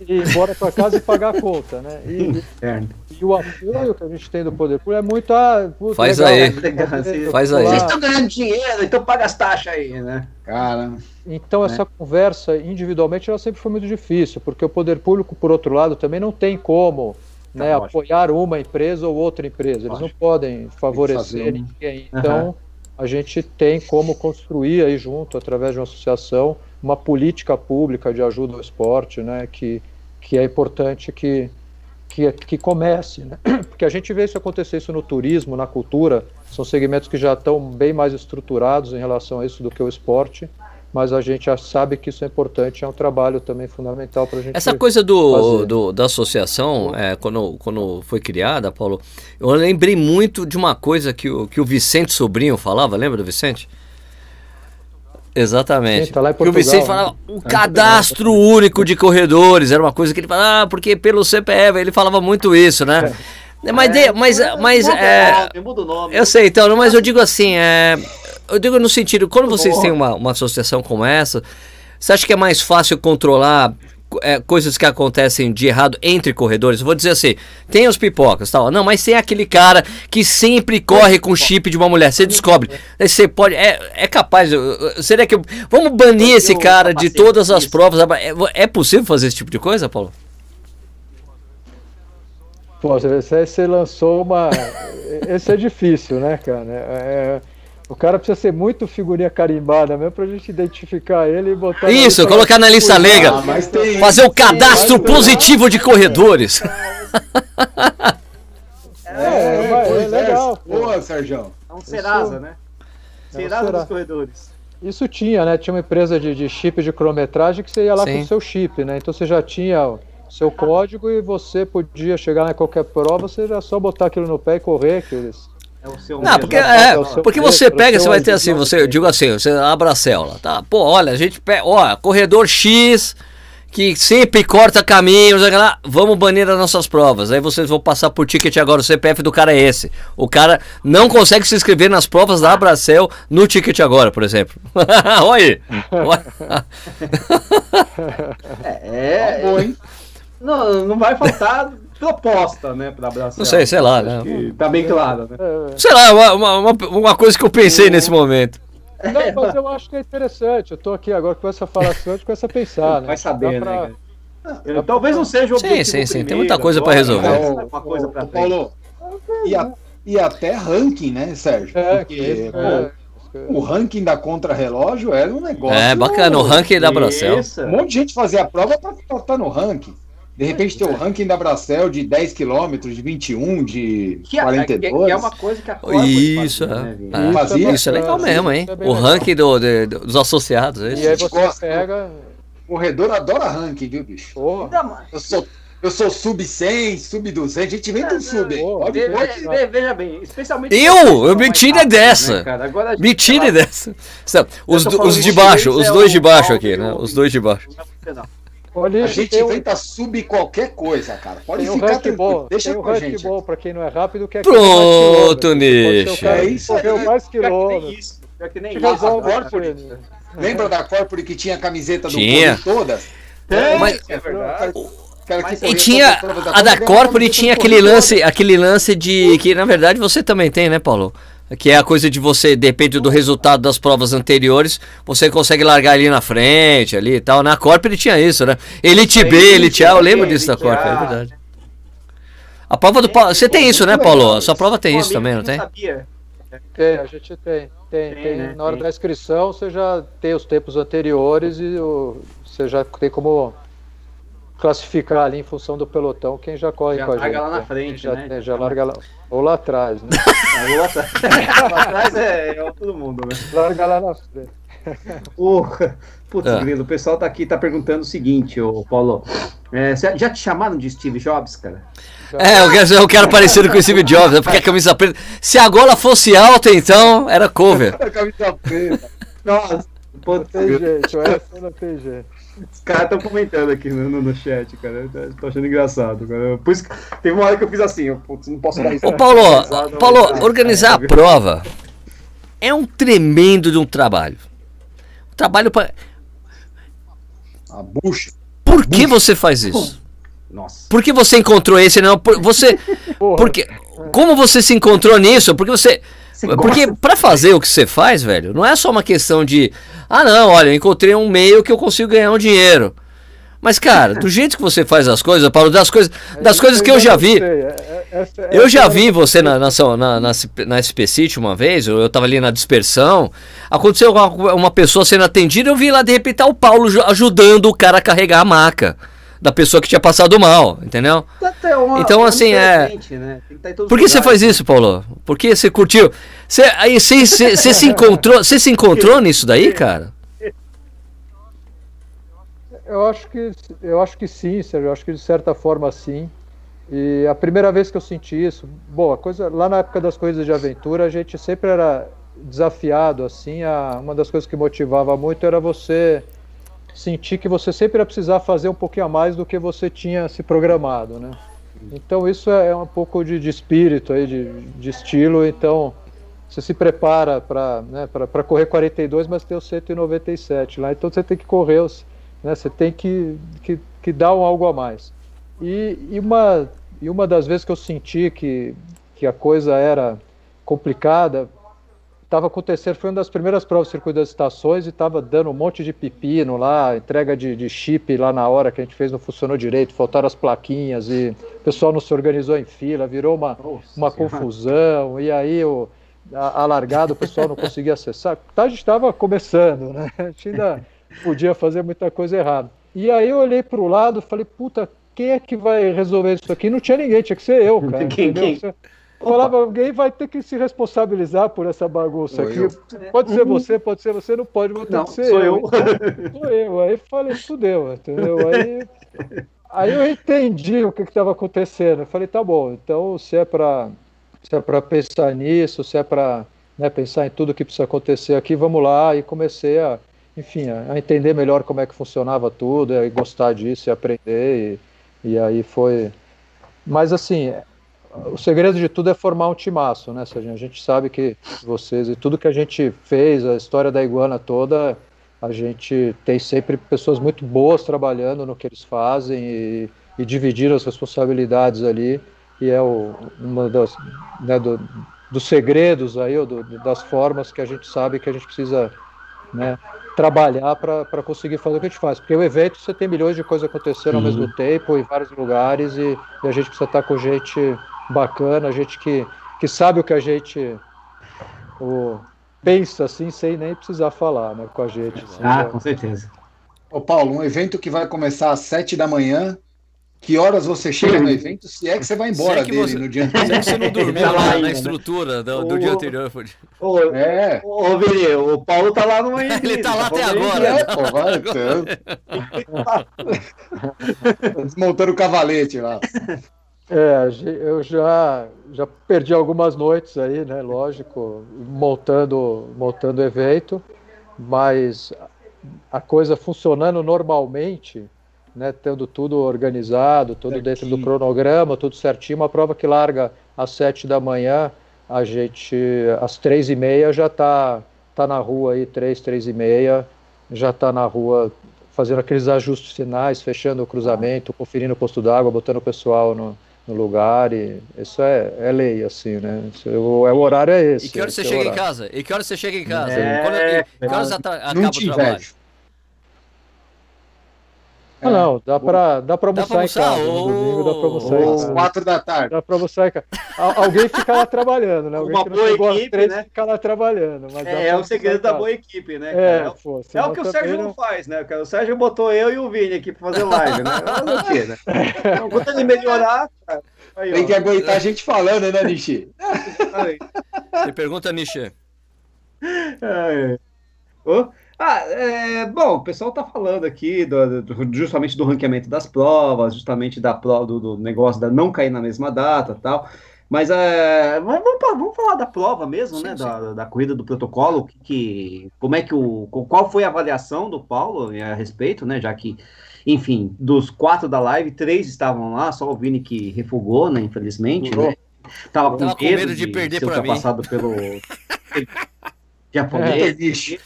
e ir embora para casa e pagar a conta, né? E, e, o apoio que a gente tem do poder público é muito. Ah, Faz legal, aí. Legal, assim, Faz aí. Vocês estão ganhando dinheiro, então paga as taxas aí, né? Cara. Então né? essa conversa individualmente ela sempre foi muito difícil, porque o poder público, por outro lado, também não tem como tá né, apoiar uma empresa ou outra empresa. Eles lógico. não podem favorecer ninguém. Então, uhum. A gente tem como construir aí junto, através de uma associação, uma política pública de ajuda ao esporte, né, que, que é importante que, que, que comece, né? porque a gente vê isso acontecer isso no turismo, na cultura, são segmentos que já estão bem mais estruturados em relação a isso do que o esporte, mas a gente já sabe que isso é importante, é um trabalho também fundamental para a gente. Essa coisa do, do da associação, é, quando, quando foi criada, Paulo, eu lembrei muito de uma coisa que o, que o Vicente Sobrinho falava, lembra do Vicente? Exatamente. Sim, tá lá em Portugal, o Vicente falava né? o cadastro único de corredores, era uma coisa que ele falava, ah, porque pelo CPF, ele falava muito isso, né? É. Mas, é, de, mas, mas muda é, nome, muda o nome. Eu sei, então, mas eu digo assim, é, eu digo no sentido, quando vocês têm uma, uma associação como essa, você acha que é mais fácil controlar é, coisas que acontecem de errado entre corredores. Eu vou dizer assim, tem os pipocas, tal. Não, mas tem aquele cara que sempre corre com chip de uma mulher. Você descobre. Você pode. É, é capaz. Seria que. Vamos banir esse cara de todas as provas. É, é possível fazer esse tipo de coisa, Paulo? Pô, você, você lançou uma. Esse é difícil, né, cara? É, o cara precisa ser muito figurinha carimbada mesmo pra gente identificar ele e botar. Isso, colocar na lista negra. Ah, fazer o cadastro positivo de corredores. É, é, é, é, é legal. Boa, Sérgio. É um Serasa, né? Será dos corredores. Isso tinha, né? Tinha uma empresa de, de chip de cronometragem que você ia lá Sim. com o seu chip, né? Então você já tinha o seu código e você podia chegar em qualquer prova, você já só botar aquilo no pé e correr, aqueles. É o seu não, porque, é, é porque você pega, você vai ter assim, você, eu digo assim, você abre a célula, tá? Pô, olha, a gente pega, ó, corredor X, que sempre corta caminhos, lá, vamos banir as nossas provas. Aí vocês vão passar por ticket agora, o CPF do cara é esse. O cara não consegue se inscrever nas provas da Abracel no ticket agora, por exemplo. Olha É, é bom, hein? Não, não vai faltar proposta, né, para Abracel. Não sei, sei lá, né? Tá bem claro, né? Sei lá, uma, uma, uma coisa que eu pensei nesse momento. Não, mas eu acho que é interessante. Eu tô aqui agora com essa falação, com essa pensar, né? Vai saber, pra... né? Eu, talvez não seja o objetivo Sim, sim, sim. Tem muita coisa para resolver. Né? Uma coisa pra Paulo, e, a, e até ranking, né, Sérgio? É, Porque, pô, é. o ranking da contra-relógio era um negócio. É, bacana, o ranking da Bracel. Um monte de gente fazia a prova para estar no ranking. De repente tem o ranking da Bracel de 10 km, de 21, de que 42. É, que é uma coisa que a Corpo Isso, fazia, né, é. fazia, isso é legal mesmo, hein? O ranking do, de, dos associados. É e aí você gosta, pega... O corredor adora ranking, viu, bicho? Porra. Eu sou eu sou sub 100, sub 200, a gente vem do sub. Pode, pode, veja bem, especialmente. Eu? Eu me tire dessa. Né, me tire dessa. Os, os de baixo, os dois de baixo aqui, né? Os dois de baixo. A gente um... tenta subir qualquer coisa, cara. Pode tem ficar tranquilo. Deixa tem com a gente. Ball, pra quem não é rápido, que é Pronto, Nish. É isso aí. mais quilômetros. Que nem isso. Lembra da Corpore que tinha a camiseta do tinha. todas? É, mas, é verdade. e tinha a da Corpore tinha aquele lance, aquele lance de que na verdade você também tem, né, Paulo? Que é a coisa de você, depende do resultado das provas anteriores, você consegue largar ali na frente, ali e tal. Na Corp ele tinha isso, né? Elite B, Elite A, eu lembro disso da Corp, é verdade. A prova do Paulo. Você tem isso, né, Paulo? A sua prova tem isso também, não tem? Tem, a gente tem. Tem, tem. Né? Na hora da inscrição você já tem os tempos anteriores e o, você já tem como classificar ali em função do pelotão quem já corre já com a gente. Já larga lá na frente, já, né? Já larga lá. Ou lá atrás, né? ou lá atrás. lá atrás é, é todo mundo, né? Larga lá na frente. Porra. Putz, é. o pessoal tá aqui tá perguntando o seguinte, ô Paulo. É, já te chamaram de Steve Jobs, cara? É, eu quero, eu quero parecido com o Steve Jobs, né? porque a camisa preta. Se a gola fosse alta, então, era cover. a camisa preta. Nossa, pô, tem jeito, essa não tem jeito. Os caras estão comentando aqui no, no, no, chat, cara. Eu tô achando engraçado, cara. Por isso, teve uma hora que eu fiz assim, eu putz, não posso dar isso. Ô, Paulo, Paulo, organizar a prova é um tremendo de um trabalho. Um trabalho para. A bucha. Por que você faz isso? Nossa. Por que você encontrou esse? Não, você. Porque, como você se encontrou nisso? Porque você porque para fazer o que você faz, velho, não é só uma questão de, ah, não, olha, eu encontrei um meio que eu consigo ganhar um dinheiro. Mas, cara, do jeito que você faz as coisas, Paulo, das coisas, das coisas que eu já vi. É, é, eu já vi você na, na, na, na, na SP City uma vez, eu, eu tava ali na dispersão. Aconteceu uma, uma pessoa sendo atendida, eu vi lá de repente tá o Paulo ajudando o cara a carregar a maca da pessoa que tinha passado mal, entendeu? Uma, então, assim, é. Né? Por que você faz isso, Paulo? Por que você curtiu? Você, aí, você, você, você se encontrou, você se encontrou nisso daí, cara? Eu acho que, eu acho que sim, Sérgio. Eu acho que de certa forma sim. E a primeira vez que eu senti isso, bom, a coisa lá na época das coisas de aventura, a gente sempre era desafiado assim. A, uma das coisas que motivava muito era você sentir que você sempre ia precisar fazer um pouquinho a mais do que você tinha se programado, né? Então isso é, um pouco de, de espírito aí, de, de, estilo. Então você se prepara para né, correr 42, mas tem o 197 lá. Então você tem que correr, né, você tem que, que, que dar um algo a mais. E, e, uma, e uma das vezes que eu senti que, que a coisa era complicada estava acontecendo, foi uma das primeiras provas do circuito das estações e estava dando um monte de pepino lá, entrega de, de, chip lá na hora que a gente fez não funcionou direito, faltaram as plaquinhas e o pessoal não se organizou em fila, virou uma, uma confusão, e aí o, a, a largada o pessoal não conseguia acessar. Tá, a gente estava começando, né? A gente ainda podia fazer muita coisa errada. E aí eu olhei para o lado e falei, puta, quem é que vai resolver isso aqui? Não tinha ninguém, tinha que ser eu, cara. quem, quem? Falava, alguém vai ter que se responsabilizar por essa bagunça aqui. Eu. Pode ser você, pode ser você, não pode, mas tem que ser sou eu. eu. Então, sou eu. Aí falei, fudeu, entendeu? Aí, aí eu entendi o que estava acontecendo. Eu falei, tá bom, então se é para se é para pensar nisso, se é para né, pensar em tudo que precisa acontecer aqui, vamos lá. E comecei a, enfim, a entender melhor como é que funcionava tudo, e gostar disso e aprender. E, e aí foi. Mas assim, o segredo de tudo é formar um timaço, né, Serginho? A gente sabe que vocês e tudo que a gente fez, a história da Iguana toda, a gente tem sempre pessoas muito boas trabalhando no que eles fazem e, e dividir as responsabilidades ali, e é o, uma das, né, do, dos segredos aí, ou do, das formas que a gente sabe que a gente precisa né, trabalhar para conseguir fazer o que a gente faz. Porque o evento você tem milhões de coisas acontecendo Sim. ao mesmo tempo, em vários lugares, e, e a gente precisa estar com gente bacana, gente que, que sabe o que a gente o, pensa assim, sem nem precisar falar né, com a gente. Assim, ah, com certeza. Ô Paulo, um evento que vai começar às sete da manhã, que horas você chega no evento, se é que você vai embora é dele você, no dia anterior. Se é que você não dormiu lá ainda, na né? estrutura do, do o, dia anterior. Ô, é. ô Vini, o Paulo tá lá no Ele tá lá até agora. É, pô, vai, então. Desmontando o cavalete lá. É, eu já, já perdi algumas noites aí, né? Lógico, montando montando evento, mas a coisa funcionando normalmente, né? Tendo tudo organizado, tudo certinho. dentro do cronograma, tudo certinho. Uma prova que larga às sete da manhã, a gente às três e meia já tá tá na rua aí três três e meia, já tá na rua fazendo aqueles ajustes finais, fechando o cruzamento, conferindo o posto d'água, botando o pessoal no no lugar e isso é, é lei, assim, né? Isso, o, é, o horário é esse. E que hora você é chega em casa? E que hora você chega em casa? É, Quando, e, que horas acaba o trabalho? Ah, não, dá pra, dá pra almoçar, dá pra almoçar em casa. Ou... No domingo dá pra almoçar ou... em casa. quatro da tarde. Dá pra almoçar em casa. alguém fica lá trabalhando, né? Alguém Uma boa equipe, três né? fica lá trabalhando. Mas é, é o segredo da boa equipe, né? É, é, pô, é o que o Sérgio não... faz, né? O Sérgio botou eu e o Vini aqui pra fazer live, né? Não, o quê, né? Então, quando ele melhorar, cara, Aí, Tem ó. que aguentar a gente falando, né, Nishi? Você pergunta, Nishi. É. Oh. Ah, é, bom, o pessoal está falando aqui do, do, justamente do ranqueamento das provas, justamente da prova, do, do, negócio da não cair na mesma data tal. Mas é, vamos, vamos, falar da prova mesmo, sim, né? Sim. Da, da, corrida do protocolo, que, que, como é que o. Qual foi a avaliação do Paulo a respeito, né? Já que enfim, dos quatro da live, três estavam lá, só o Vini que refugou, né? Infelizmente, né? Tava com, Tava com medo, de, de perder para mim. passado pelo japonês. É,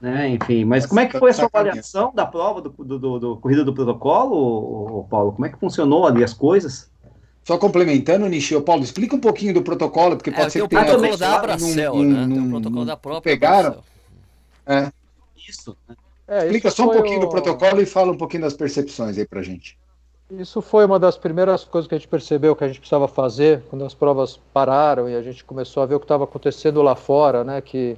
né? Enfim, mas Essa como é que foi a sua avaliação da prova do, do, do, do corrida do protocolo, Paulo? Como é que funcionou ali as coisas? Só complementando, Nishio, Paulo, explica um pouquinho do protocolo, porque é, pode ser que tenha... O protocolo da Abracel, né? Tem o protocolo da própria Pegaram? É. Isso, né? É, Explica só um pouquinho o... do protocolo e fala um pouquinho das percepções aí pra gente. Isso foi uma das primeiras coisas que a gente percebeu que a gente precisava fazer quando as provas pararam e a gente começou a ver o que estava acontecendo lá fora, né? Que,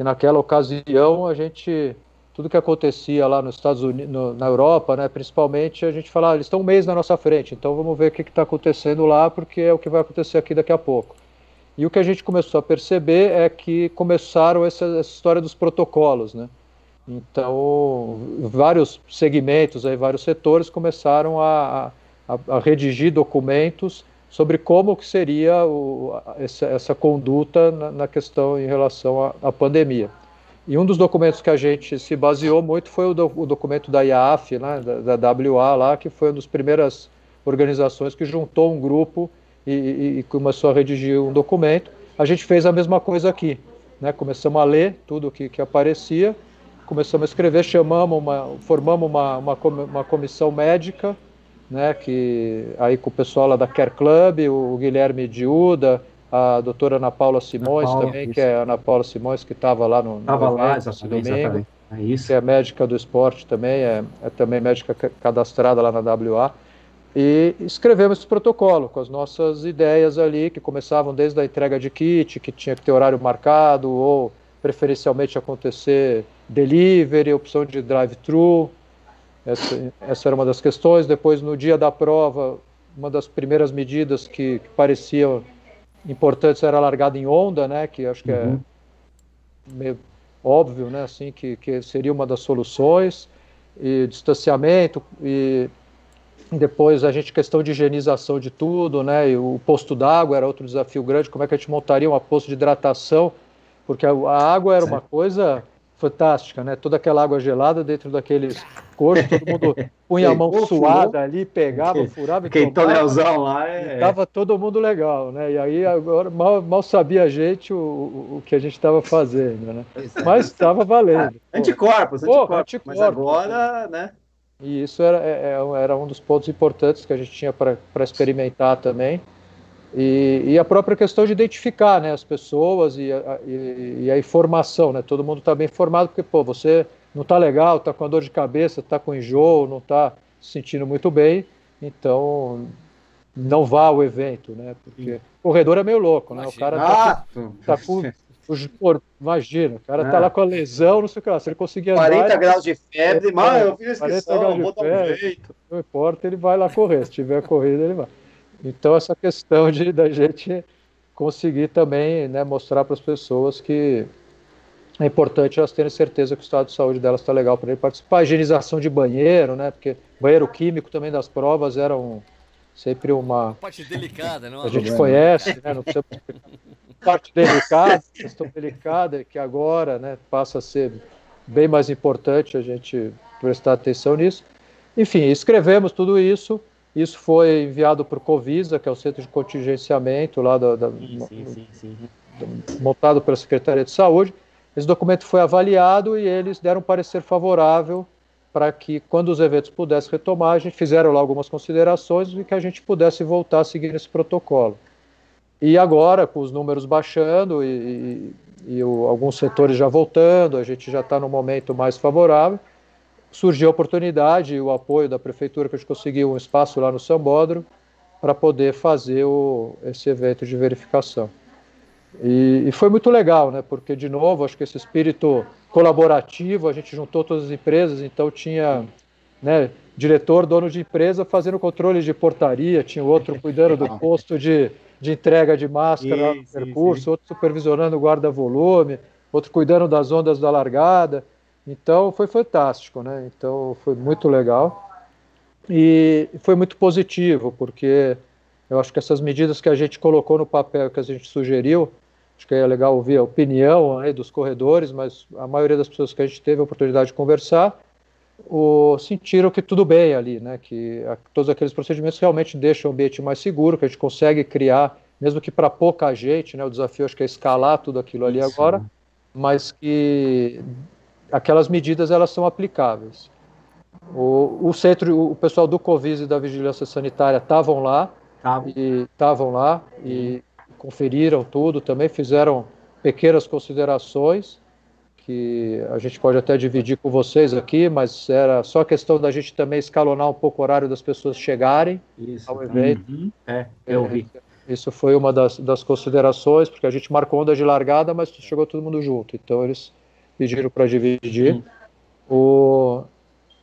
que naquela ocasião a gente tudo que acontecia lá nos Estados Unidos, no, na Europa, né, principalmente, a gente falava, ah, eles estão um mês na nossa frente, então vamos ver o que está acontecendo lá, porque é o que vai acontecer aqui daqui a pouco. E o que a gente começou a perceber é que começaram essa, essa história dos protocolos, né? Então, vários segmentos, aí, vários setores começaram a, a, a redigir documentos sobre como que seria o, essa, essa, conduta na, na, questão em relação à, pandemia. E um dos documentos que a gente se baseou muito foi o, do, o documento da IAF, né, da, da, WA lá, que foi uma das primeiras organizações que juntou um grupo e, e, e começou a redigir um documento. A gente fez a mesma coisa aqui, né, começamos a ler tudo que, que aparecia começamos a escrever, chamamos uma, formamos uma, uma, uma comissão médica, né, que aí com o pessoal lá da Care Club, o Guilherme Diuda, a doutora Ana Paula Simões Paula, também, isso. que é a Ana Paula Simões, que estava lá no, tava no lá, exatamente, domingo, é isso. que é médica do esporte também, é, é também médica cadastrada lá na WA, e escrevemos esse protocolo com as nossas ideias ali, que começavam desde a entrega de kit, que tinha que ter horário marcado, ou preferencialmente acontecer delivery, opção de drive-thru. Essa, essa, era uma das questões. Depois, no dia da prova, uma das primeiras medidas que, que pareciam importantes era a largada em onda, né? Que acho que é uhum. é meio óbvio, né? Assim, que, que seria uma das soluções. E distanciamento e depois a gente questão de higienização de tudo, né? E o posto d'água era outro desafio grande. Como é que a gente montaria um posto de hidratação? Porque a, a água era certo. uma coisa fantástica, né? Toda aquela água gelada dentro daqueles corpos, todo mundo punha a mão suada ali, pegava, furava Quem tonelzão lá é... Tava todo mundo legal, né? E aí agora mal, mal sabia a gente o, o que a gente estava fazendo, né? É. Mas estava valendo. Ah, anticorpos, anticorpos, anticorpos. Mas agora, né? E isso era, é, é, era um dos pontos importantes que a gente tinha para experimentar também. E, e, a própria questão de identificar né, as pessoas e a, e, e a informação, né? Todo mundo está bem informado, porque, pô, você não está legal, está com dor de cabeça, está com enjoo, não está se sentindo muito bem, então não vá ao evento, né? Porque o corredor é meio louco, né? Imagina. O cara tá, com, tá com imagina, o cara tá lá com a lesão, não sei o que lá. Se ele conseguir 40 andar, graus de febre, é, mas eu fiz inscrição, vou dar um jeito. Não importa, ele vai lá correr. Se tiver corrida, ele vai. Então, essa questão de da gente conseguir também né, mostrar para as pessoas que é importante elas terem certeza que o estado de saúde delas está legal para ele participar. A higienização de banheiro, né? Porque banheiro químico também das provas era um, sempre uma. Parte delicada, não? A gente conhece, né? Não precisa parte delicada, questão delicada, que agora né, passa a ser bem mais importante a gente prestar atenção nisso. Enfim, escrevemos tudo isso isso foi enviado para o Covisa, que é o centro de contingenciamento lá da, da sim, sim, montado pela Secretaria de Saúde. Esse documento foi avaliado e eles deram um parecer favorável para que, quando os eventos pudessem retomar, a gente fizeram lá algumas considerações e que a gente pudesse voltar a seguir esse protocolo. E agora, com os números baixando e, e, e o, alguns setores já voltando, a gente já está no momento mais favorável surgiu a oportunidade e o apoio da prefeitura que a gente conseguiu um espaço lá no Sambódromo para poder fazer o, esse evento de verificação. E, e, foi muito legal, né? Porque de novo, acho que esse espírito colaborativo, a gente juntou todas as empresas, então tinha, né, diretor, dono de empresa fazendo controle de portaria, tinha outro cuidando do posto de, de entrega de máscara no percurso, outro supervisionando o guarda-volume, outro cuidando das ondas da largada. Então foi fantástico, né? Então foi muito legal e foi muito positivo, porque eu acho que essas medidas que a gente colocou no papel, que a gente sugeriu, acho que é legal ouvir a opinião aí dos corredores, mas a maioria das pessoas que a gente teve a oportunidade de conversar o, sentiram que tudo bem ali, né? Que a, todos aqueles procedimentos realmente deixam o ambiente mais seguro, que a gente consegue criar, mesmo que para pouca gente, né? O desafio acho que é escalar tudo aquilo ali Isso. agora, mas que aquelas medidas elas são aplicáveis. O, o centro, o pessoal do Covid e da Vigilância Sanitária estavam lá, e estavam lá e conferiram tudo, também fizeram pequenas considerações que a gente pode até dividir com vocês aqui, mas era só questão da gente também escalonar um pouco o horário das pessoas chegarem Isso. ao evento. Uhum. É, eu vi. É, isso foi uma das, das considerações, porque a gente marcou onda de largada, mas chegou todo mundo junto. Então eles pediram para dividir. O,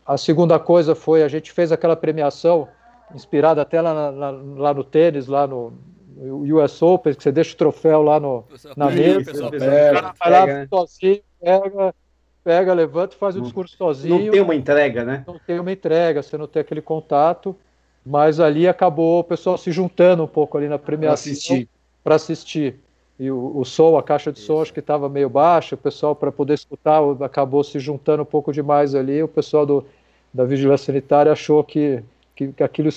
a segunda coisa foi, a gente fez aquela premiação, inspirada até lá, na, lá no tênis, lá no, US Open, que você deixa o troféu lá no, na mesa, pega, vai lá né? sozinho, pega, pega, levanta e faz o discurso sozinho. Não tem uma entrega, né? Não tem uma entrega, você não tem aquele contato, mas ali acabou o pessoal se juntando um pouco ali na premiação para assistir e o, o som, a caixa de som, acho que estava meio baixa, o pessoal, para poder escutar, acabou se juntando um pouco demais ali, o pessoal do, da Vigilância Sanitária achou que, que, que aquilo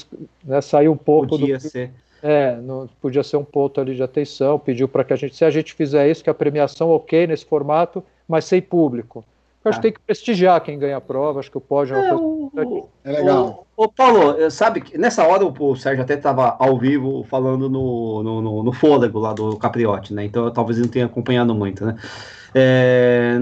né, saiu um pouco podia do... ser. É, não, podia ser um ponto ali de atenção, pediu para que a gente, se a gente fizer isso, que a premiação ok nesse formato, mas sem público. Eu acho que tem que prestigiar quem ganha a prova, acho que o pódio é é, coisa o, é legal. O, o, Paulo, sabe que nessa hora o, o Sérgio até estava ao vivo falando no, no, no, no, fôlego lá do Capriote, né? Então eu, talvez não tenha acompanhado muito, né? É,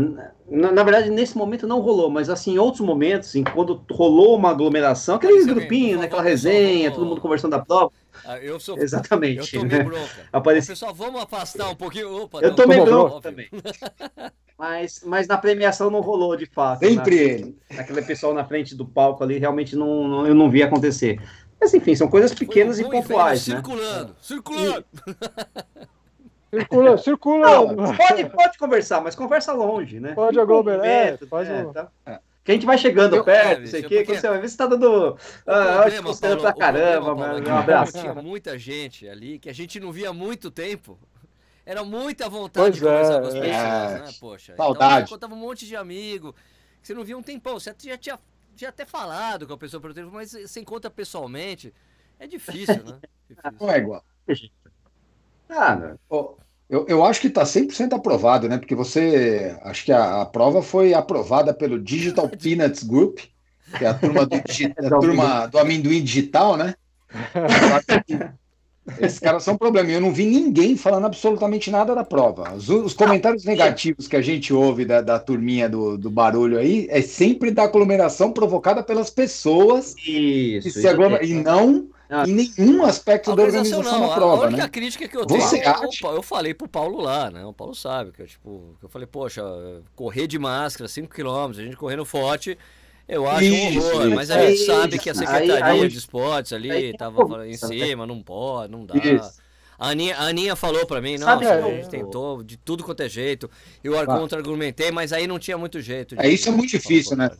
na, na, verdade, nesse momento não rolou, mas assim, em outros momentos, em quando rolou uma aglomeração, aqueles grupinhos, né, aquela resenha, todo mundo conversando da prova. Ah, eu sou, Exatamente. Eu tomei né? bronca. Apareci... Pessoal, vamos afastar um pouquinho. Opa, eu tomei bronca também. mas, mas na premiação não rolou de fato. Sempre né? ele. Aquele pessoal na frente do palco ali, realmente não, não, eu não vi acontecer. Mas enfim, são coisas pequenas e pontuais, né? Circulando, circulando. Circula, circula. pode, pode conversar, mas conversa longe, né? Pode aglomerar. É, faz é, um... tá? que a gente vai chegando eu, perto, não sei o quê, porque... você vai ver se tá dando. Ah, problema, Paulo, pra caramba, mano. Um abraço. Tinha muita gente ali que a gente não via há muito tempo. Era muita vontade pois de conversar é, com as pessoas, é. né? Poxa. Saudade. Então, contava um monte de amigo. Que você não via um tempão. Você já tinha, tinha até falado com a pessoa pelo telefone, mas você encontra pessoalmente. É difícil, né? Difícil. Não é igual. Ah, né? Eu, eu acho que está 100% aprovado, né? Porque você. Acho que a, a, prova foi aprovada pelo Digital Peanuts Group, que é a turma do, a turma do amendoim digital, né? Esses caras são um problema. Eu não vi ninguém falando absolutamente nada da prova. Os, os comentários negativos que a gente ouve da, da turminha do, do, barulho aí é sempre da aglomeração provocada pelas pessoas isso, e não ah. em nenhum aspecto da organização não. da prova. A única né? crítica que eu tenho Você é, acha... eu falei pro Paulo lá, né? O Paulo sabe que eu, tipo, eu falei, poxa, correr de máscara, 5 km, a gente correndo forte. Eu acho isso, um horror, isso, mas a gente sabe que a Secretaria aí, aí, de Esportes ali aí, tava em cima, não pode, não dá. Isso. A Aninha, a Aninha falou para mim, não, a gente tentou de tudo quanto é jeito. Eu contra-argumentei, mas aí não tinha muito jeito. De, é, isso é muito difícil, né?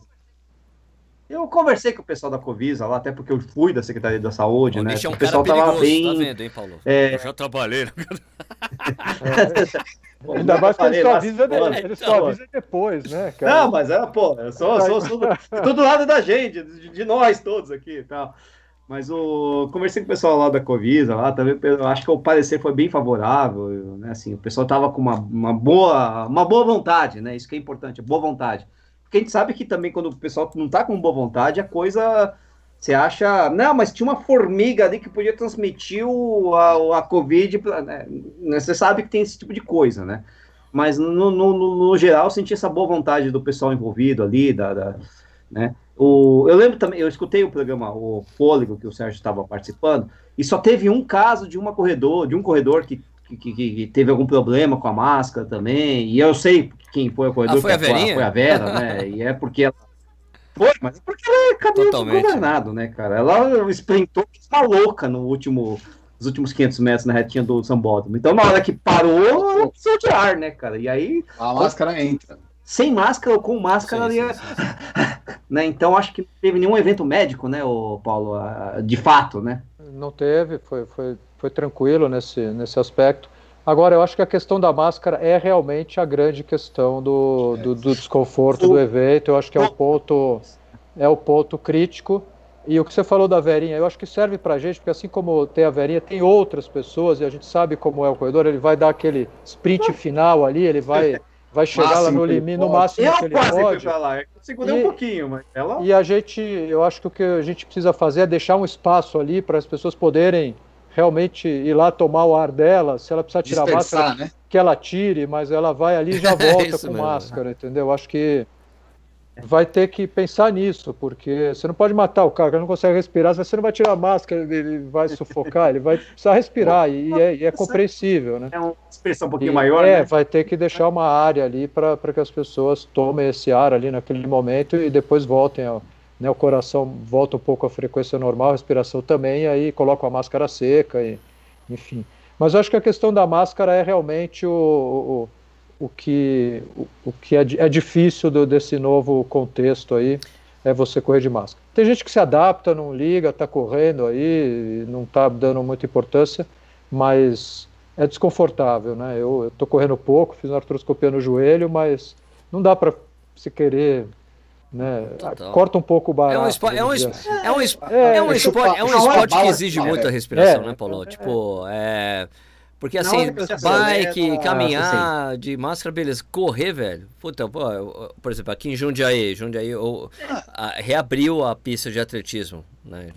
Eu conversei com o pessoal da Covisa lá, até porque eu fui da Secretaria da Saúde, né? É um o pessoal tava tá bem. Tá vendo, hein, Paulo? É... Eu já trabalhei. Né? Pô, Ainda mais que eles só avisam de, eles só avisa depois, né? Cara? Não, mas é, pô, eu sou, sou, sou, do, do lado da gente, de, de, nós todos aqui e tal. Mas o conversei com o pessoal lá da Covisa, lá também, eu acho que o parecer foi bem favorável, né? Assim, o pessoal tava com uma, uma boa, uma boa vontade, né? Isso que é importante, boa vontade. Porque a gente sabe que também quando o pessoal não tá com boa vontade, a coisa. Você acha. Não, mas tinha uma formiga ali que podia transmitir o, a, a Covid. Né? Você sabe que tem esse tipo de coisa, né? Mas no, no, no, geral, senti essa boa vontade do pessoal envolvido ali, da, da né? O, eu lembro também, eu escutei o programa, o Fôlego, que o Sérgio estava participando, e só teve um caso de uma corredor, de um corredor que, que, que, teve algum problema com a máscara também, e eu sei quem foi o corredor, ah, foi, a foi, foi a Vera, né? E é porque ela. Foi, mas é porque ela é caminho governado, né, cara? Ela sprintou uma louca no último, nos últimos 500 metros na retinha do Sambódromo. Então, na hora que parou, ela precisou de ar, né, cara? E aí. A máscara entra. Sem máscara ou com máscara sim, ali. Sim, sim, né? Então, acho que não teve nenhum evento médico, né, o Paulo? De fato, né? Não teve, foi, foi, foi tranquilo nesse, nesse aspecto. Agora, eu acho que a questão da máscara é realmente a grande questão do, do, do desconforto do evento. Eu acho que é o ponto, é o ponto crítico. E o que você falou da Verinha, eu acho que serve pra gente, porque assim como tem a Verinha, tem outras pessoas, e a gente sabe como é o corredor, ele vai dar aquele sprint final ali, ele vai, vai chegar lá no limite, no máximo eu que ele pode. Lá. Eu segurei e, um pouquinho, mas ela... E a gente, eu acho que o que a gente precisa fazer é deixar um espaço ali para as pessoas poderem realmente ir lá tomar o ar dela, se ela precisar tirar a máscara, né? que ela tire, mas ela vai ali e já volta é com mesmo. máscara, entendeu? Acho que vai ter que pensar nisso, porque você não pode matar o cara, que não consegue respirar, você não vai tirar a máscara, ele vai sufocar, ele vai precisar respirar, e é, e é compreensível, né? É uma expressão um pouquinho e, maior, É, né? vai ter que deixar uma área ali para que as pessoas tomem esse ar ali naquele momento e depois voltem ao né, o coração volta um pouco à frequência normal, a respiração também, aí coloca a máscara seca, e, enfim. Mas eu acho que a questão da máscara é realmente o, o, o que, o, o que é, é difícil do, desse novo contexto aí, é você correr de máscara. Tem gente que se adapta, não liga, está correndo aí, não está dando muita importância, mas é desconfortável, né? Eu estou correndo pouco, fiz uma artroscopia no joelho, mas não dá para se querer né? Corta um pouco o barato. É um esporte, é um, assim. é um, é, é um esporte, é um esporte que exige muita respiração, né, Paulo? Tipo, é. Porque assim, bike, caminhar de máscara, beleza. Correr, velho. Puta, pô, por exemplo, aqui em Jundiaí, Jundiaí eu, a, reabriu a pista de atletismo, né?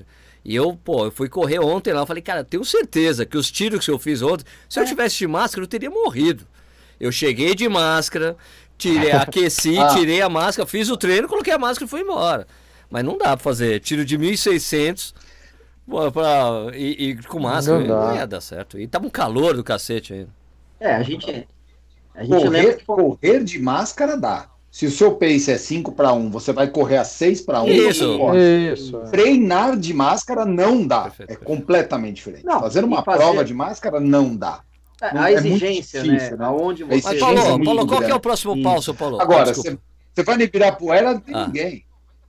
E eu, pô, eu fui correr ontem lá, eu falei, cara, tenho certeza que os tiros que eu fiz ontem, se eu tivesse de máscara, eu teria morrido. Eu cheguei de máscara, Tirei, aqueci, ah. tirei a máscara, fiz o treino, coloquei a máscara e fui embora. Mas não dá pra fazer tiro de 1.600 pra, e, e com máscara. Não, não, ia dar certo. E tava um calor do cacete ainda. É, a gente. A gente correr, que... correr de máscara dá. Se o seu pace é 5 para 1, você vai correr a 6 para 1. Isso. Isso. Treinar de máscara não dá. Perfeito, é perfeito. completamente diferente. Não, fazer uma fazer- prova de máscara não dá. A, Não, a é exigência, difícil, né? né? Aonde A você. Mas, Paulo, é Paulo, qual que é o próximo Isso. passo, Paulo? Agora, você, vai no Ibirapuera, não tem Ah. ninguém.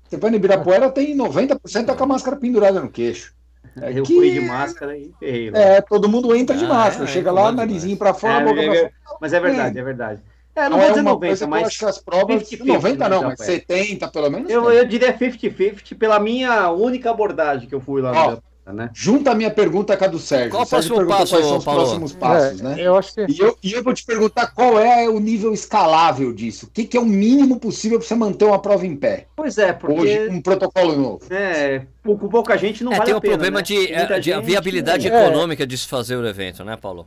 Você vai no Ibirapuera, tem 90% tá com a máscara pendurada no queixo. É Eu que- fui de máscara e ferrei. É, todo mundo entra de Ah, máscara. é, Chega é, lá, narizinho para fora, É, boca é, pra é, fora. Mas é verdade, é verdade. É, não Não vou é dizer uma 90, coisa que eu acho mas que as provas. 50-50 90 não, mas Ibirapuera. 70 pelo menos. eu, eu diria 50-50 pela minha única abordagem que eu fui lá no Ó, né? Junta a minha pergunta com a do Sérgio. Qual o Sérgio próximo passo, quais são os Paulo? próximos passos, É, né? Eu acho que E eu, e eu vou te perguntar qual é o nível escalável disso. O que, que é o mínimo possível para você manter uma prova em pé? Pois é, porque Hoje, um protocolo novo. é, com pouca gente não É, vale tem a o pena. problema né? de, é, de gente- viabilidade É. econômica de se fazer o evento, né, Paulo?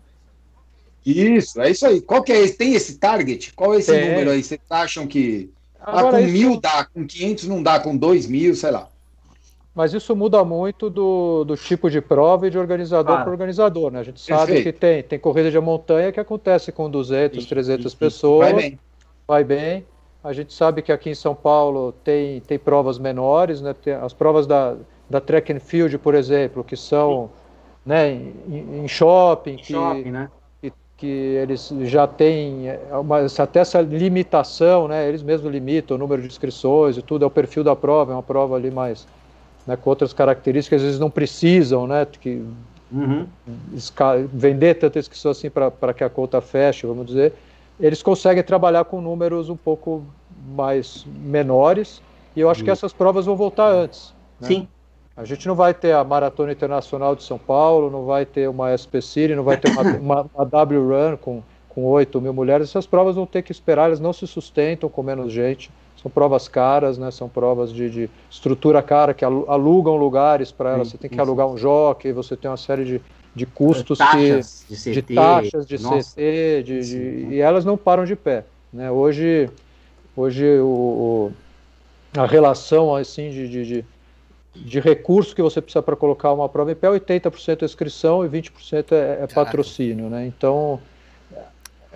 Isso, é isso aí. Qual que é esse? Tem esse target? Qual é esse número aí? Vocês acham que ah, Agora, com isso- mil dá, com 500 não dá, com dois mil, sei lá. Mas isso muda muito do, do tipo de prova e de organizador Claro. para organizador, né? A gente sabe Perfeito. que tem, tem corrida de montanha que acontece com 200, Isso, 300 isso, pessoas, Vai bem. vai bem. A gente sabe que aqui em São Paulo tem, tem provas menores, né? Tem as provas da, da track and field, por exemplo, que são né, em, em shopping, que, Shopping, né? que, que eles já têm é, uma, até essa limitação, né? Eles mesmos limitam o número de inscrições e tudo, é o perfil da prova, é uma prova ali mais né, com outras características, às vezes não precisam, né? Que Uhum. vender tanta inscrição assim para que a conta feche, vamos dizer, eles conseguem trabalhar com números um pouco mais menores e eu acho que essas provas vão voltar antes. né? Sim. A gente não vai ter a Maratona Internacional de São Paulo, não vai ter uma SP City, não vai ter uma, uma, uma W Run com, com 8 mil mulheres. Essas provas vão ter que esperar, elas não se sustentam com menos gente. São provas caras, né? São provas de, de estrutura cara que alu- alugam lugares para elas. Você tem que isso. alugar um jockey, você tem uma série de, de custos que, taxas de de CT. taxas de nossa. CT, de, de- e elas não param de pé. Né? Hoje, hoje o, o- a relação assim de, de, de, de recurso que você precisa para colocar uma prova em pé, 80% é inscrição e 20% é, é patrocínio. Né? Então,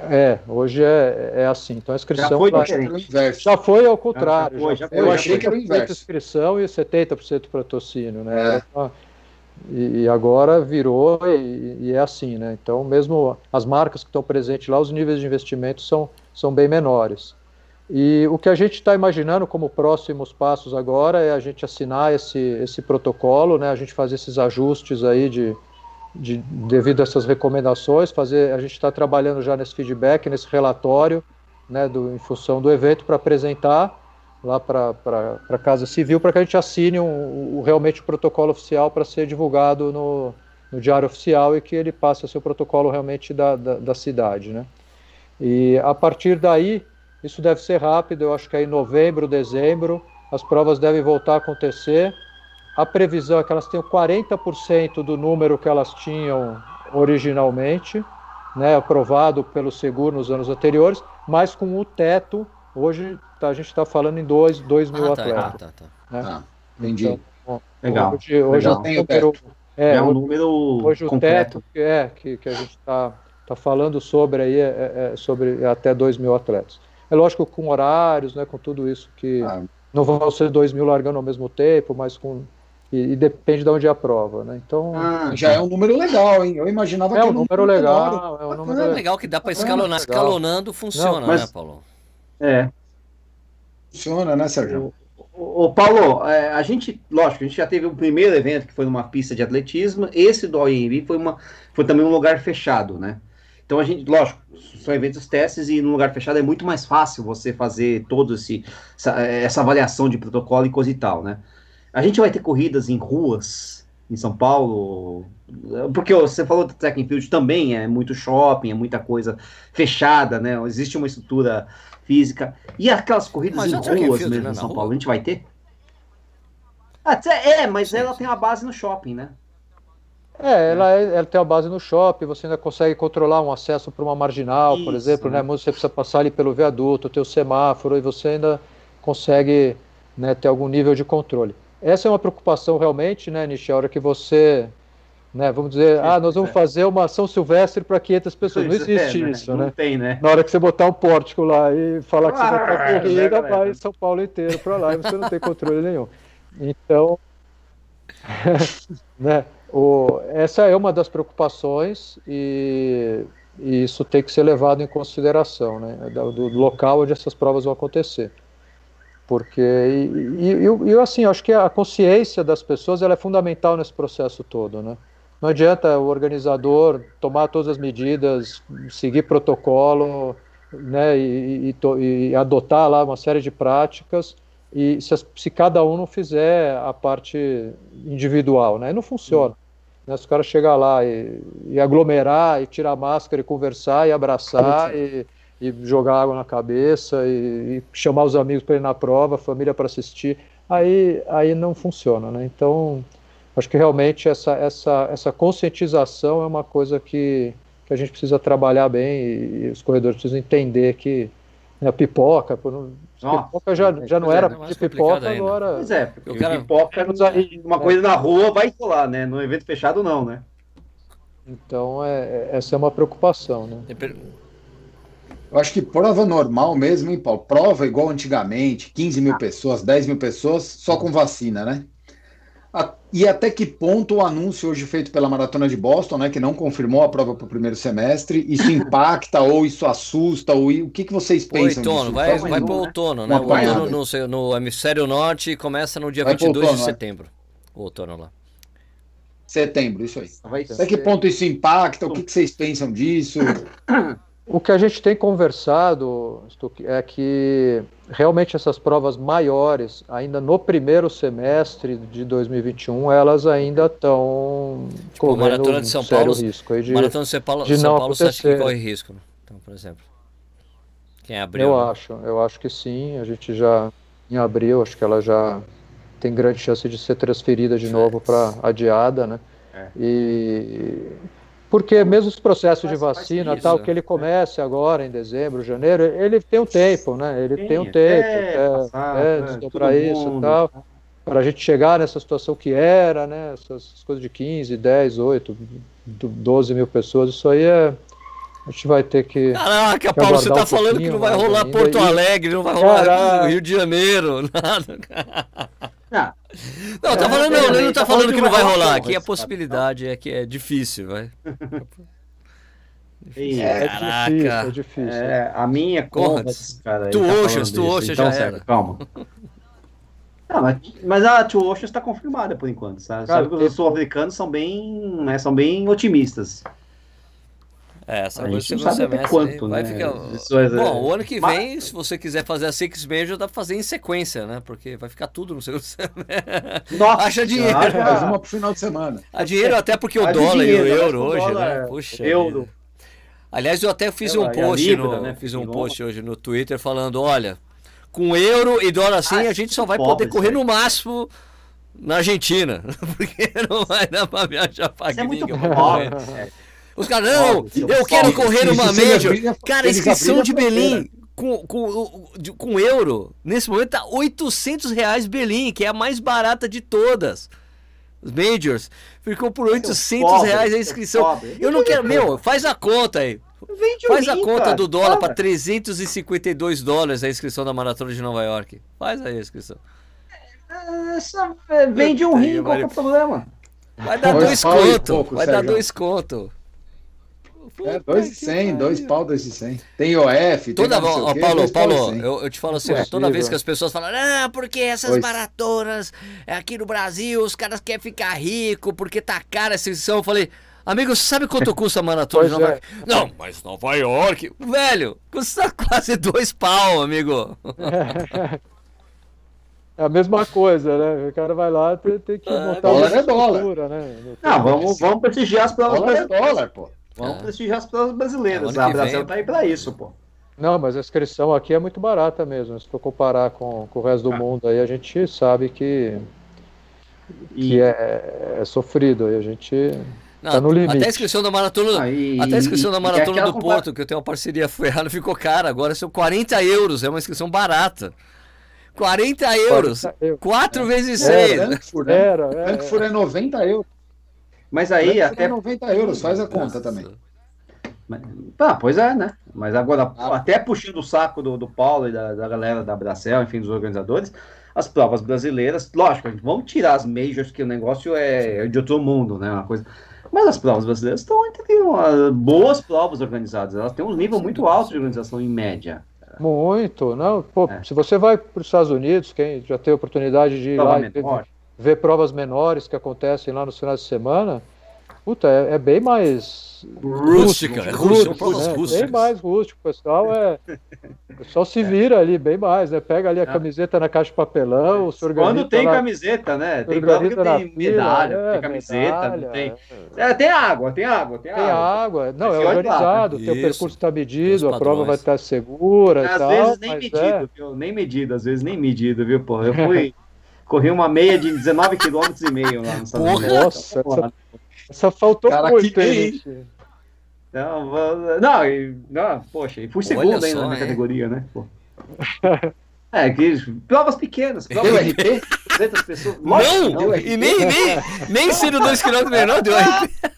é, hoje é, é assim. Então a inscrição foi era o inverso. já foi ao contrário. Já foi, já já foi, foi. Eu achei que era o 80% inverso. inscrição e 70% patrocínio, né? É. Uma- E, e agora virou e, e é assim, né? Então, mesmo as marcas que estão presentes lá, os níveis de investimento são, são bem menores. E o que a gente está imaginando como próximos passos agora é a gente assinar esse, esse protocolo, né? A gente fazer esses ajustes aí de, de devido a essas recomendações, fazer. A gente está trabalhando já nesse feedback, nesse relatório, né? Do, em função do evento para apresentar lá para a Casa Civil para que a gente assine um, um- realmente o protocolo oficial para ser divulgado no, no Diário Oficial e que ele passe a ser o protocolo realmente da, da, da cidade, né? E a partir daí, isso deve ser rápido, eu acho que aí em novembro, dezembro, as provas devem voltar a acontecer. A previsão é que elas tenham 40% do número que elas tinham originalmente, né, aprovado pelo seguro nos anos anteriores, mas com o teto, hoje tá- a gente está falando em 2 mil Ah, tá, atletas. tá, tá, tá. né? Ah, entendi. Então, Legal. Hoje, hoje legal. o Tem o número, é, É, um hoje- número Hoje o completo. teto que, é, que, que a gente está tá falando sobre aí é, é- é sobre até 2 mil atletas. É lógico com horários, né, com tudo isso que Ah. não vão ser 2 mil largando ao mesmo tempo, mas com e, e depende de onde é a prova, né? Então Ah, Já é um número legal, hein? Eu imaginava é que um número menor. legal, é um número É legal. legal que dá para escalonar. legal. Escalonando funciona, Não, mas- né, Paulo? é. Funciona, né, Sérgio? Ô, ô, Paulo, é, a gente, lógico, a gente já teve o primeiro evento que foi numa pista de atletismo. Esse do OIMB foi, uma, foi também um lugar fechado, né? Então a gente, lógico, são eventos testes e num lugar fechado é muito mais fácil você fazer todo esse essa, essa avaliação de protocolo e coisa e tal, né? A gente vai ter corridas em ruas em São Paulo, porque você falou do track and field também é muito shopping, é muita coisa fechada, né? Existe uma estrutura física e aquelas corridas Mas em and ruas field, mesmo né, em São rua? Paulo, a gente vai ter? Até, é, mas Sim, ela tem uma base no shopping, né? É, ela, é- ela tem a base no shopping, você ainda consegue controlar um acesso para uma marginal, por Isso, exemplo, né? né? Você precisa passar ali pelo viaduto, ter o semáforo, e você ainda consegue né, ter algum nível de controle. Essa é uma preocupação realmente, né, Nishi? A hora que você né? Vamos dizer, ah, nós vamos fazer uma ação silvestre para 500 pessoas. Não existe é, né? isso, não né? Tem, né? Na hora que você botar um pórtico lá e falar que você vai para Ah, corrida, já, vai? São Paulo inteiro para lá e você não tem controle nenhum. Então, né? O, essa é uma das preocupações e, e isso tem que ser levado em consideração, né? Do, do local onde essas provas vão acontecer. Porque, e, e, e, e, assim, eu acho que a consciência das pessoas ela é fundamental nesse processo todo, né? Não adianta o organizador tomar todas as medidas, seguir protocolo, né, e, e, e adotar lá uma série de práticas, e se, se, cada um não fizer a parte individual, né, não funciona. Né, se o cara chegar lá e, e, aglomerar, e tirar a máscara, e conversar, e abraçar, e, e jogar água na cabeça, e, chamar os amigos para ir na prova, a família para assistir, aí, aí não funciona, né, então... Acho que realmente essa, essa, essa conscientização é uma coisa que, que a gente precisa trabalhar bem e, e os corredores precisam entender que né, a pipoca, Nossa, pipoca já, já não era é, de pipoca, ainda. agora. Pois é, porque o cara pipoca, uma é. coisa na rua vai rolar, né? No evento fechado, não, né? Então, é, essa é uma preocupação, né? Eu acho que prova normal mesmo, hein, Paulo? Prova igual antigamente, 15 mil pessoas, 10 mil pessoas, só com vacina, né? E até que ponto o anúncio hoje feito pela Maratona de Boston, né, que não confirmou a prova para o primeiro semestre, isso impacta ou isso assusta? Ou o que, que vocês pensam outono, disso? Vai, vai para o outono, né? O outono no, no, hemisfério norte começa no dia vai 22 outono, de setembro. O outono lá. Setembro, isso aí. Vai até ser... que ponto isso impacta? O que, que vocês pensam disso? O que a gente tem conversado é que realmente essas provas maiores, ainda no primeiro semestre de 2021, elas ainda estão tipo, correndo Maratona de São um sério Paulo, risco aí de, Maratona de São Paulo, de São não Paulo você acha que corre risco? Então, por exemplo, quem abriu? Eu né? acho, eu acho que sim. A gente já em abril, acho que ela já tem grande chance de ser transferida de novo para adiada, né? É. E porque mesmo os processos de vacina, isso, tal, que ele comece agora em dezembro, janeiro, ele tem um tempo, né? Ele Sim, tem um tempo é, para isso e tal, para a gente chegar nessa situação que era, né? Essas coisas de 15, 10, 8, 12 mil pessoas, isso aí é. A gente vai ter que. Caraca, Paulo, você tá um falando que não vai rolar. Porto Alegre, não vai rolar Caraca. Rio de Janeiro, nada. Ah, não, tá falando, não, ele não tá, tá falando que não vai rolar. Aqui a possibilidade é que é difícil, vai. É, Caraca. difícil, é difícil. É, a minha conta, cara. Tu Oceans, tu Oceans já era. Calma. Não, mas, mas a Two Oceans está confirmada por enquanto. Sabe, sabe que os sul-africanos são bem, né, são bem otimistas. É, essa a coisa sabe até quanto, vai né? Ficar... é... Bom, o ano que vem, Mas... se você quiser fazer a Six Major, dá pra fazer em sequência, né? Porque vai ficar tudo no segundo semestre. Nossa, Acha dinheiro. Faz uma pro final de semana. A dinheiro até porque o dólar dinheiro, e o euro hoje, né? Puxa. Euro. Aliás, eu até fiz eu, um post, Libra, no, né? fiz um post hoje no Twitter falando, olha, com euro e dólar assim, a gente só vai poder correr no máximo na Argentina, porque não vai dar pra viajar pra Isso é muito pobre. Os caras, não, eu quero correr uma Major. Cara, a inscrição de Berlim com, com, com euro, nesse momento tá 800 reais Berlim, que é a mais barata de todas. Os Majors. Ficou por 800 reais a inscrição. Eu não quero, meu, faz a conta aí. Faz a conta do dólar para 352 dólares a inscrição da Maratona de Nova York. Faz aí a inscrição. É, vende um rim, qual é o problema? Vai dar dois conto. Vai dar dois conto. É, 2,100, 2 pau, 2,100. Tem OF, toda tem ó, Paulo, Paulo, eu, eu, te falo assim, toda vez que as pessoas falam, ah, porque essas pois. maratonas aqui no Brasil, os caras querem ficar rico, porque tá cara essa inscrição, eu falei, amigo, sabe quanto custa a maratona de Nova é. York? Não, mas Nova York, velho, custa quase dois pau, amigo. É a mesma coisa, né? O cara vai lá tem, tem que é, montar é, dólar é dólar. Né? Não, vamos, vamos prestigiar as provas. Dólar é dólar, pô. Vamos é. prestigiar as provas brasileiras. É, a Brasil vem... tá aí pra isso, pô. Não, mas a inscrição aqui é muito barata mesmo. Se for comparar com, com o resto do ah. mundo, aí a gente sabe que, que e... é, é sofrido. Aí a gente não, tá no limite. Até a inscrição da maratona, ah, e, até a inscrição da maratona do Porto, que eu tenho uma parceria ferrada, ficou cara. Agora são 40 euros, é uma inscrição barata. 40 euros. 40 euros. 4 é. vezes 6. Frankfurt, né? Era, é, Frankfurt é 90 euros. Mas aí até. 90 euros, faz a conta também. Ah, pois é, né? Mas agora, ah. até puxando o saco do, do Paulo e da, da galera da Bracel, enfim, dos organizadores, as provas brasileiras, lógico, vamos tirar as majors, que o negócio é de outro mundo, né? Uma coisa. Mas as provas brasileiras estão entre uma, boas provas organizadas, elas têm um nível muito alto de organização em média. Muito, não? Pô, é. se você vai para os Estados Unidos, quem já tem a oportunidade de ir Prova lá e ver, provas menores que acontecem lá nos finais de semana, puta, é, é bem mais Rústica, é rústico, rústico, é, bem mais rústico, o pessoal é. O pessoal se vira ali bem mais, né? Pega ali a camiseta na caixa de papelão, se organiza. Quando tem na, camiseta, né? Tem prova que tem medalha, é, tem camiseta, medalha, tem. É. tem água, tem água, tem, tem água. água. Não, é organizado, o percurso está medido, a prova vai estar segura. Às tal, vezes nem medido, é. viu? Nem medido, às vezes nem medido, viu, pô? Eu fui. corri uma meia de 19 km e meio lá no Estados Unidos. Nossa, essa, só faltou Cara, muito, hein? Não, não, não, poxa, e fui segundo ainda na categoria, né? Pô. É, que provas pequenas, provas deu RP, 200 pessoas. Não, não e nem, nem, nem sendo 2km menor deu RP.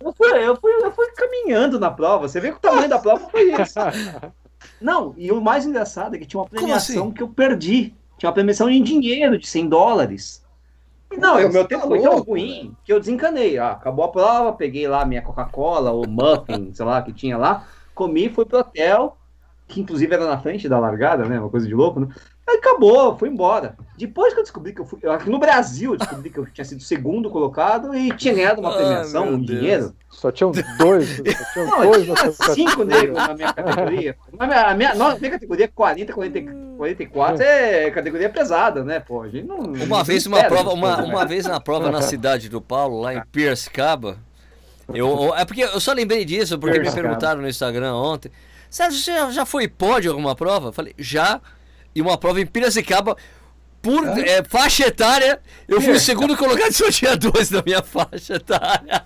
Eu fui, eu, fui, eu fui caminhando na prova, você vê que o tamanho da prova foi esse. Não, e o mais engraçado é que tinha uma premiação assim? que eu perdi. Tinha uma premiação em dinheiro de 100 dólares. Não, o meu tempo foi tão ruim que eu desencanei. Ah, acabou a prova, peguei lá minha Coca-Cola ou muffin, sei lá, que tinha lá, comi, fui pro hotel, que inclusive era na frente da largada, né? Uma coisa de louco, né? Aí acabou, fui embora. Depois que eu descobri que eu fui. Aqui no Brasil, eu descobri que eu tinha sido segundo colocado e tinha ganhado uma premiação, um dinheiro. Só tinham dois. Só tinham não, dois tinha cinco negros na minha categoria. A minha, a minha, minha categoria 40, 40, 44 é categoria pesada, né? Pô, a gente não. Uma vez, uma prova, uma, uma vez na prova na cidade do Paulo, lá em Piracicaba. Eu, é porque eu só lembrei disso, porque me perguntaram no Instagram ontem. Sérgio, você já foi pódio alguma prova? Eu falei, já e uma prova em Piracicaba por é, faixa etária, eu fui o segundo colocado só tinha dois na minha faixa etária.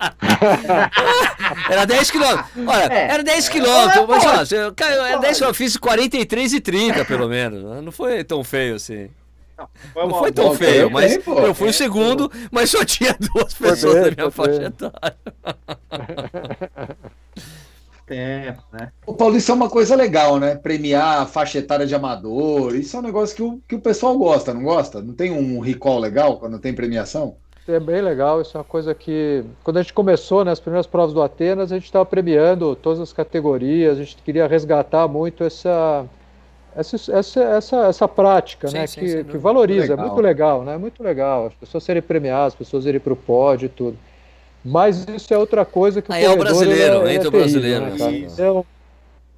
era 10 quilômetros. Olha, é. era 10 quilômetros. Mas, ó, eu, era 10 eu fiz 43 e 30, pelo menos. Não foi tão feio assim. Não, não foi tão feio, mas eu fui o segundo, mas só tinha duas pessoas na minha faixa etária tempo, né? O Paulo, isso é uma coisa legal, né? Premiar a faixa etária de amador. Isso é um negócio que o, que o pessoal gosta, não gosta? Não tem um recall legal quando tem premiação? É bem legal, isso é uma coisa que. Quando a gente começou, né, as primeiras provas do Atenas, a gente estava premiando todas as categorias, a gente queria resgatar muito essa. Essa, essa, essa, essa prática, sim, né, sim, que, sim, que valoriza, é muito legal, né, muito legal, as pessoas serem premiadas, as pessoas irem para o pódio e tudo. Mas isso é outra coisa que o aí é o brasileiro, é, entra é o brasileiro. Né, então,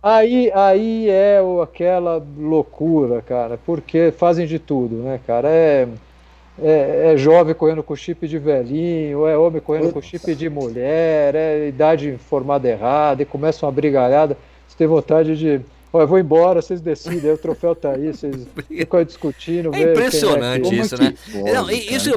aí, aí é aquela loucura, cara, porque fazem de tudo, né, cara? É, é, é jovem correndo com chip de velhinho, é homem correndo com chip de mulher, é idade formada errada, e começa uma brigalhada. Você tem vontade de eu vou embora, vocês decidem, o troféu tá aí, vocês ficam discutindo. É impressionante é isso, né? não, isso,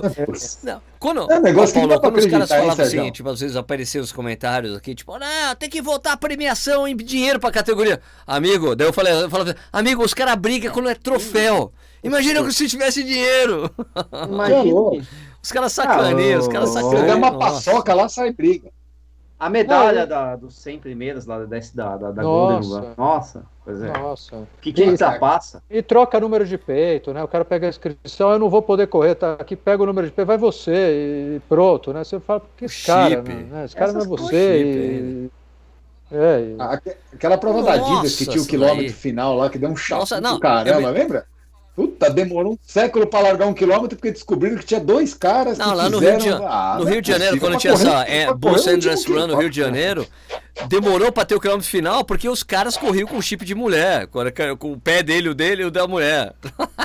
não, quando é um negócio Paulo, que quando os caras falavam assim, tipo, às vezes apareciam os comentários aqui, tipo, não, tem que voltar a premiação em dinheiro pra categoria. Amigo, daí eu falei, eu falava, amigo, os caras brigam quando é troféu. Imagina se tivesse dinheiro. Imagina. Os caras sacaneiam, os caras sacaneiam. Dá uma paçoca lá, sai briga. A medalha não, da, dos 100 primeiros lá da, da, da Golden Nossa. Nossa, pois é. Nossa. Que que ultrapassa? E troca número de peito, né? O cara pega a inscrição, eu não vou poder correr, tá aqui, pega o número de peito, vai você e pronto, né? Você fala, que esse cara, né? Esse cara não é você. E... É, e... Aquela prova Nossa, da Adidas que tinha o quilômetro aí. final lá, que deu um chato do caramba, eu... lembra? Puta, demorou um século para largar um quilômetro porque descobriram que tinha dois caras não, que lá no Rio, de, ah, no Rio de Janeiro, quando tinha essa é, Bulls Endless Run no Rio de Janeiro, demorou para ter o quilômetro final porque os caras corriam com chip de mulher, com o pé dele, o dele e o da mulher.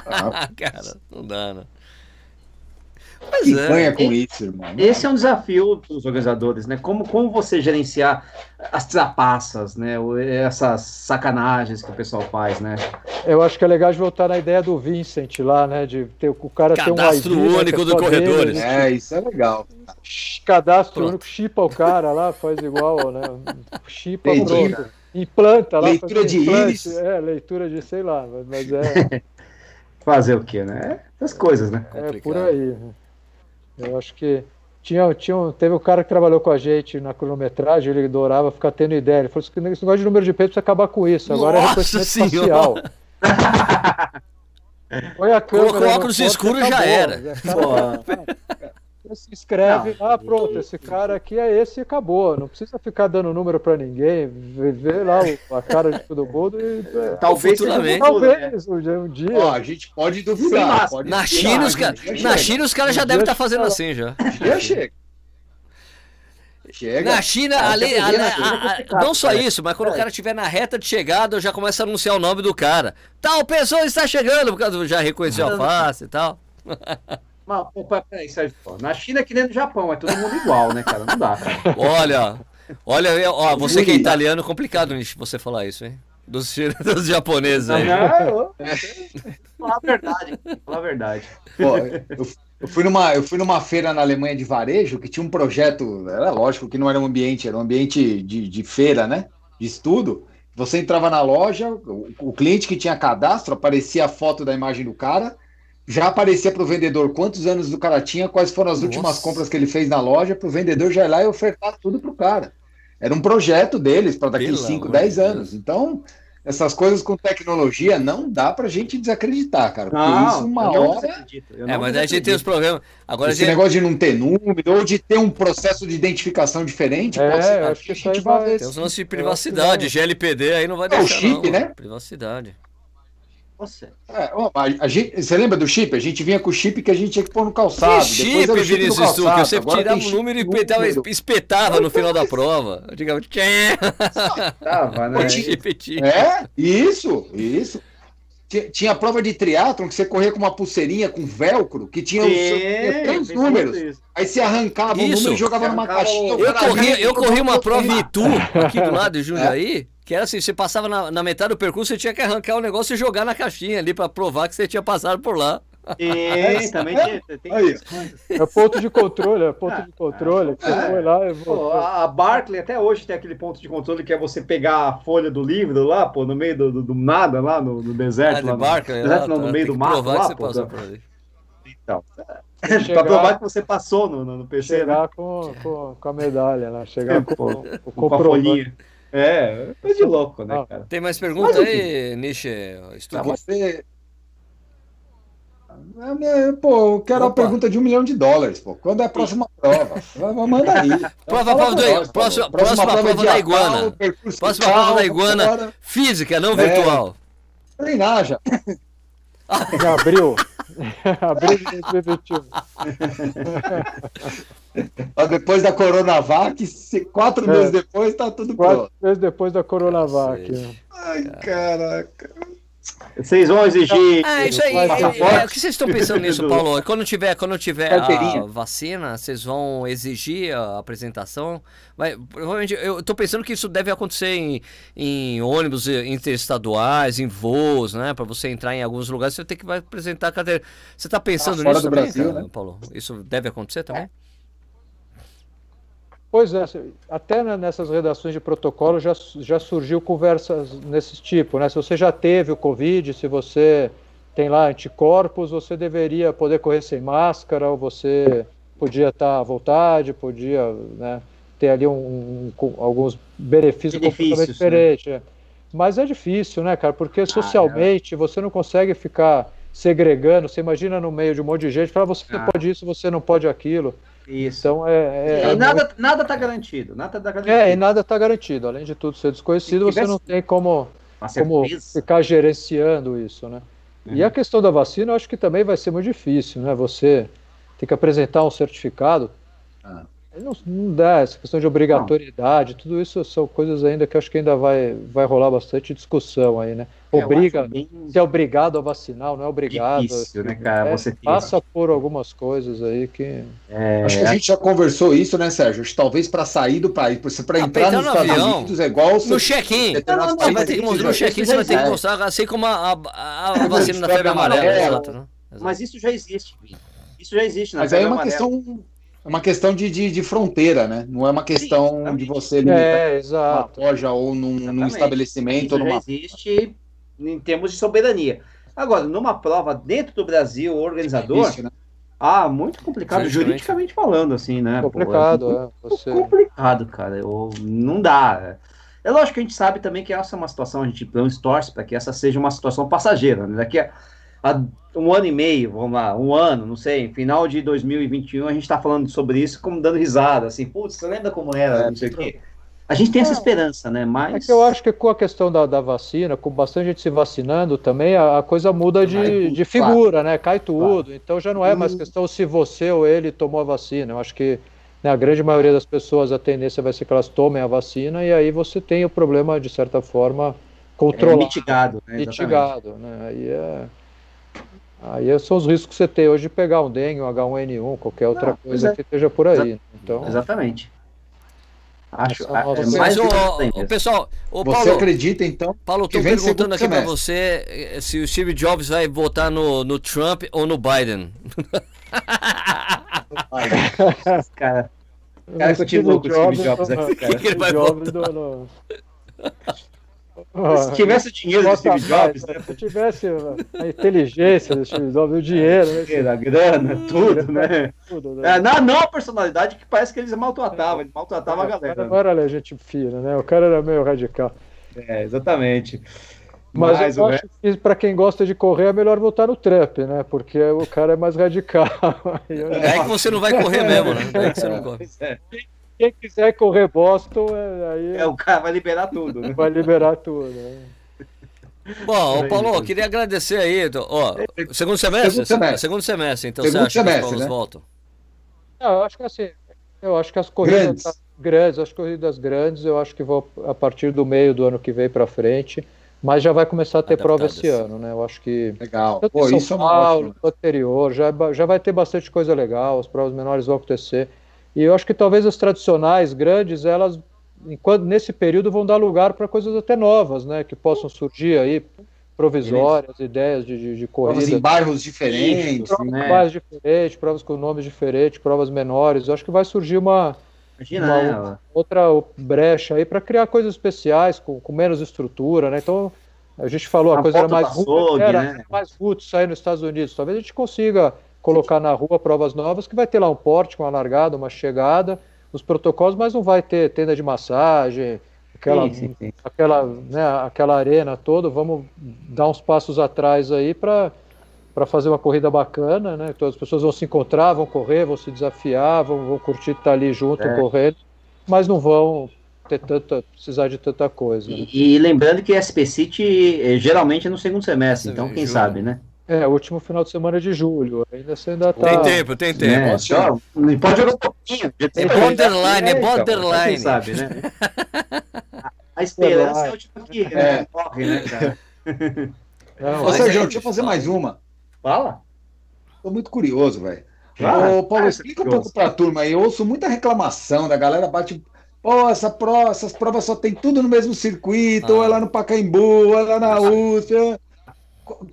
Ah, cara, não dá, né? Mas que é. com isso, irmão. Esse é um desafio para os organizadores, né? Como, como você gerenciar as trapaças, né? Essas sacanagens que o pessoal faz, né? Eu acho que é legal de voltar na ideia do Vincent lá, né? De ter o cara Cadastro ter um ID, né, único né, do corredores. Dele, é, isso é legal. Cadastro pronto. único, chipa o cara lá, faz igual, né? Chipa pronto. Implanta lá. Leitura de íris. É, leitura de, sei lá, mas é. Fazer o quê, né? As coisas, né? É, por aí. Eu acho que tinha, tinha, teve um cara que trabalhou com a gente na cronometragem, ele adorava ficar tendo ideia. Ele falou assim: esse negócio de número de peito precisa acabar com isso. Agora é Nossa é reconhecimento senhora. facial. Põe a câmera. Colocou óculos escuros já era. Se escreve, não, ah, pronto, esse cara aqui é esse e acabou. Não precisa ficar dando número para ninguém, ver lá a cara de todo mundo e. É, talvez futuramente. Talvez um dia. Ó, a gente pode duvidar. Sim, pode na, China, os cara, na China os caras já devem estar tá fazendo assim já. Já chega. Chega. Na China, ali, ali, a, não só isso, mas quando é. o cara estiver na reta de chegada, eu já começo a anunciar o nome do cara. Tal pessoa está chegando, porque já reconheceu a face e tal. Mas, peraí, Sérgio, na China é que nem no Japão, é todo mundo igual, né, cara? Não dá, cara. Olha, olha, ó, você que é italiano, complicado você falar isso, hein? Dos, dos japoneses aí. Não, falar a verdade, falar a verdade. Pô, eu, eu, fui numa, eu fui numa feira na Alemanha de varejo que tinha um projeto, era lógico que não era um ambiente, era um ambiente de, de feira, né? De estudo. Você entrava na loja, o, o cliente que tinha cadastro, aparecia a foto da imagem do cara, já aparecia para o vendedor quantos anos o cara tinha, quais foram as Nossa. últimas compras que ele fez na loja, para o vendedor já ir lá e ofertar tudo para o cara. Era um projeto deles para daqui 5, 10 anos. Então, essas coisas com tecnologia não dá para a gente desacreditar, cara. Porque não, isso uma hora. É, mas a gente tem os problemas. Agora, Esse gente... negócio de não ter número ou de ter um processo de identificação diferente, é, pode ser. Acho que a gente vai ver. Tem os lances de privacidade, GLPD aí não vai deixar. É o chip, não, né? Privacidade. Você. É, ó, a, a gente, você lembra do chip? A gente vinha com o chip que a gente tinha que pôr no calçado. Que chip, Depois Vinícius Stuck? Você Agora tirava o número e petava, espetava no final da prova. Digamos, Tava, né? É, isso, isso. Tinha a prova de triatlon que você corria com uma pulseirinha com velcro, que tinha os três números. Aí você arrancava isso. o número e jogava numa caixinha. Eu corri, eu corri uma prova em Itu, aqui do lado de Jundiaí. É. Que era assim, você passava na, na, metade do percurso, você tinha que arrancar o negócio e jogar na caixinha ali para provar que você tinha passado por lá. E também tinha, tem Aí. É ponto de controle, é ponto de controle. Que você é. foi lá e voltou. A Barclay até hoje tem aquele ponto de controle que é você pegar a folha do livro lá, pô, no meio do, do, do nada, lá no, no deserto. Ah, lá, Barclay, no, deserto, não, no tá, meio do mato lá, pô. Tá. Então, para provar que você passou no, no, PC. Chegar né? com, com, com, a medalha lá, chegar é, com, com, com, com a folhinha. É, coisa de louco, né, cara? Tem mais pergunta aí, Nishi? Estou... você... Minha, pô, eu quero Opa. a pergunta de um milhão de dólares, pô. Quando é a próxima prova? Manda aí. Prova, prova, do, próxima, próxima, próxima prova, prova da iguana. Próxima prova da iguana física, não é, virtual. Treinar já. Em abril. abril de 2021. depois da Coronavac, quatro é, meses depois, tá tudo quatro pronto. Quatro meses depois da Coronavac. Ai, caraca. Vocês vão exigir. Ah, isso aí. É, é, o que vocês estão pensando nisso, Paulo? Quando tiver, quando tiver a vacina, vocês vão exigir a apresentação? Mas, provavelmente, eu estou pensando que isso deve acontecer em, em ônibus interestaduais, em voos, né? Para você entrar em alguns lugares, você tem que apresentar a cadeira. Você está pensando ah, nisso também, Brasil, cara, né? Paulo? Isso deve acontecer também? É. Pois é, até nessas redações de protocolo já, já surgiu conversas nesse tipo, né? Se você já teve o Covid, se você tem lá anticorpos, você deveria poder correr sem máscara, ou você podia estar à vontade, podia né, ter ali um, um, alguns benefícios, benefícios completamente né? diferentes. Né? Mas é difícil, né, cara? Porque socialmente ah, é. você não consegue ficar segregando. Você imagina no meio de um monte de gente, fala, você ah. pode isso, você não pode aquilo. Isso. Então é. é, é nada, muito... nada tá garantido. Nada tá garantido. É, e nada está garantido. Além de tudo ser desconhecido, você não tem como, como ficar gerenciando isso, né? Uhum. E a questão da vacina, eu acho que também vai ser muito difícil, né? Você tem que apresentar um certificado. Ah. Não, não dá, essa questão de obrigatoriedade, não. tudo isso são coisas ainda que acho que ainda vai, vai rolar bastante discussão aí, né? É, Obriga, bem... se é obrigado a vacinar, não é obrigado. Difícil, né, cara? É, Você passa por algumas coisas aí que. É... Acho que a gente já conversou isso, né, Sérgio? Talvez para sair do país, para ah, entrar nos no Estados avião, Unidos é igual. No check-in. Você vai ter que mostrar no check-in, você vai ter que mostrar, assim como a, a, a vacina da febre amarela. Exato, né? Mas isso já existe, Isso já existe na Mas aí é uma questão é uma questão de, de, de, fronteira, né? Não é uma questão Sim, de você limitar é, uma loja ou num, num estabelecimento. Isso numa... existe em termos de soberania. Agora, numa prova dentro do Brasil, o organizador, né? Ah, muito complicado, juridicamente falando, assim, né? Complicado, Pô, é, é. Você... complicado, cara. Eu, não dá. É lógico que a gente sabe também que essa é uma situação, a gente não torce para que essa seja uma situação passageira, né? Daqui a, a, um ano e meio, vamos lá, um ano, não sei, final de 2021, a gente está falando sobre isso como dando risada, assim, putz, você lembra como era, é, não sei o quê. A gente tem essa esperança, né? Mas. É que eu acho que com a questão da, da vacina, com bastante gente se vacinando também, a, a coisa muda de, tudo, de figura, claro. né? Cai tudo. Claro. Então já não é mais uhum. questão se você ou ele tomou a vacina. Eu acho que né, a grande maioria das pessoas, a tendência vai ser que elas tomem a vacina e aí você tem o problema, de certa forma, controlado. É mitigado, né? Mitigado, né? Aí é. Aí são os riscos que você tem hoje de pegar um dengue, um H1N1, qualquer outra não, coisa é. que esteja por aí. Então, Exatamente. Acho, é, mas o, o, pessoal, o você Paulo, acredita então? Paulo, estou perguntando aqui para você eh, se o Steve Jobs vai votar no, no Trump ou no Biden. cara, cara continua com o Steve Jobs aqui, cara. Que ele vai Jobs votar? No, se tivesse dinheiro do Steve Jobs, né? Se tivesse a inteligência do Steve Jobs, o dinheiro, né? A grana, tudo, né? Tudo, né? É, não, não a personalidade que parece que eles maltratavam, ele maltratava é, a galera. Não era gente fina, né? O cara era meio radical. É, exatamente. Mas, Mas eu acho que para quem gosta de correr é melhor votar no Trump, né? Porque o cara é mais radical. É que você não vai correr mesmo, né? É que você não corre. É. Quem quiser correr Boston, é, aí. É, o cara vai liberar tudo, né? Vai liberar tudo. Né? Bom, Paulo, eu queria agradecer aí. Ó, segundo semestre? Segundo semestre, segundo semestre então segundo você acha semestre, que provas né? voltam? Não, eu acho que assim, eu acho que as corridas grandes. grandes, as corridas grandes, eu acho que vão a partir do meio do ano que vem para frente, mas já vai começar a ter prova esse ano, né? Eu acho que legal. Pô, São isso Paulo, é uma anterior, já já vai ter bastante coisa legal, as provas menores vão acontecer. E eu acho que talvez as tradicionais grandes, elas, enquanto nesse período, vão dar lugar para coisas até novas, né? Que possam surgir aí, provisórias, Isso. ideias de, de, de corrida. Provas em bairros diferentes, provas né? bairros diferentes, provas com nomes diferentes, provas menores. Eu acho que vai surgir uma, Imagina, uma outra brecha aí para criar coisas especiais, com, com menos estrutura, né? Então, a gente falou, a, a coisa era mais, açougue, era, né? mais roots sair nos Estados Unidos. Talvez a gente consiga colocar na rua provas novas, que vai ter lá um porte, uma largada, uma chegada, os protocolos, mas não vai ter tenda de massagem, aquela, sim, sim, aquela, né, aquela arena toda. Vamos dar uns passos atrás aí para para fazer uma corrida bacana, né? Todas as pessoas vão se encontrar, vão correr, vão se desafiar, vão, vão curtir estar ali junto é. correndo, mas não vão ter tanta precisar de tanta coisa. Né? E, e, lembrando que SP City eh, geralmente é no segundo semestre, então quem sabe, né? É, último final de semana de julho. Ainda você ainda tá. Tem tempo, tem tempo. É, só, pode jogar um pouquinho. É borderline, é borderline. Quem sabe, né? A esperança é a última que é. morre, né, cara? Não, Ô, Sérgio, é deixa eu fazer mais uma. Fala. Tô muito curioso, velho. Ô, Paulo, explica um pouco pra turma aí. Eu ouço muita reclamação da galera bate. Pô, essa pro, essas provas só tem tudo no mesmo circuito, ah. ou é lá no Pacaembu, ou é lá na USP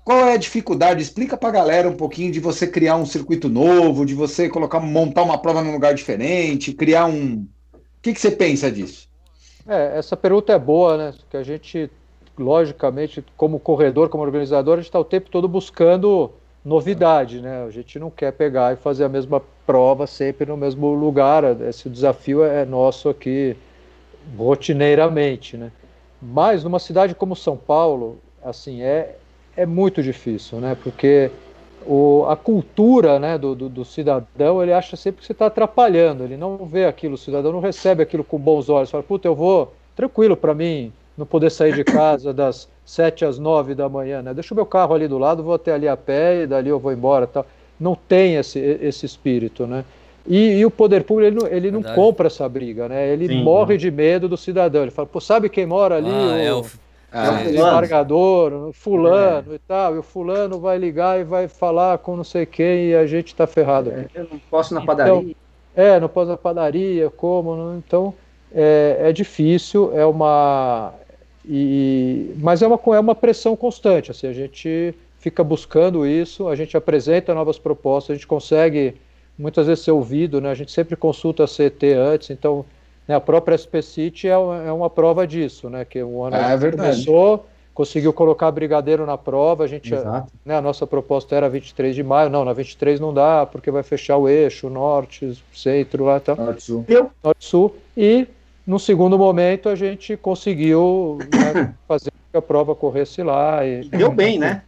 qual é a dificuldade? Explica para a galera um pouquinho de você criar um circuito novo, de você colocar, montar uma prova num lugar diferente, criar um. O que, que você pensa disso? É, essa pergunta é boa, né? Que a gente, logicamente, como corredor, como organizador, a gente está o tempo todo buscando novidade, né? A gente não quer pegar e fazer a mesma prova sempre no mesmo lugar. Esse desafio é nosso aqui rotineiramente, né? Mas numa cidade como São Paulo, assim, é, é muito difícil, né? Porque o, a cultura né, do, do, do, cidadão, ele acha sempre que você está atrapalhando, ele não vê aquilo, o cidadão não recebe aquilo com bons olhos, fala, puta, eu vou, tranquilo para mim, não poder sair de casa das sete às nove da manhã, né? Deixa o meu carro ali do lado, vou até ali a pé e dali eu vou embora, tal. Não tem esse, esse espírito, né? E, e o poder público, ele não, ele não compra essa briga, né? Ele Sim, morre né? de medo do cidadão, ele fala, pô, sabe quem mora ali? Ah, o... é o ah, é. desembargador, fulano é. e tal, e o fulano vai ligar e vai falar com não sei quem e a gente está ferrado. É, eu não posso na então, padaria. É, não posso na padaria, como? Não, então é, é difícil, é uma. E, mas é uma, é uma pressão constante. Assim, a gente fica buscando isso, a gente apresenta novas propostas, a gente consegue muitas vezes ser ouvido, né? a gente sempre consulta a CT antes, então né, a própria SP City é uma, é uma prova disso, né? Que o ano é, começou conseguiu colocar Brigadeiro na prova. A gente, né, a nossa proposta era 23 de maio. Não, na 23 não dá, porque vai fechar o eixo, norte, centro lá e tal. Norte sul. Norte sul. E no segundo momento a gente conseguiu né, fazer que a prova corresse lá. E, deu bem, né?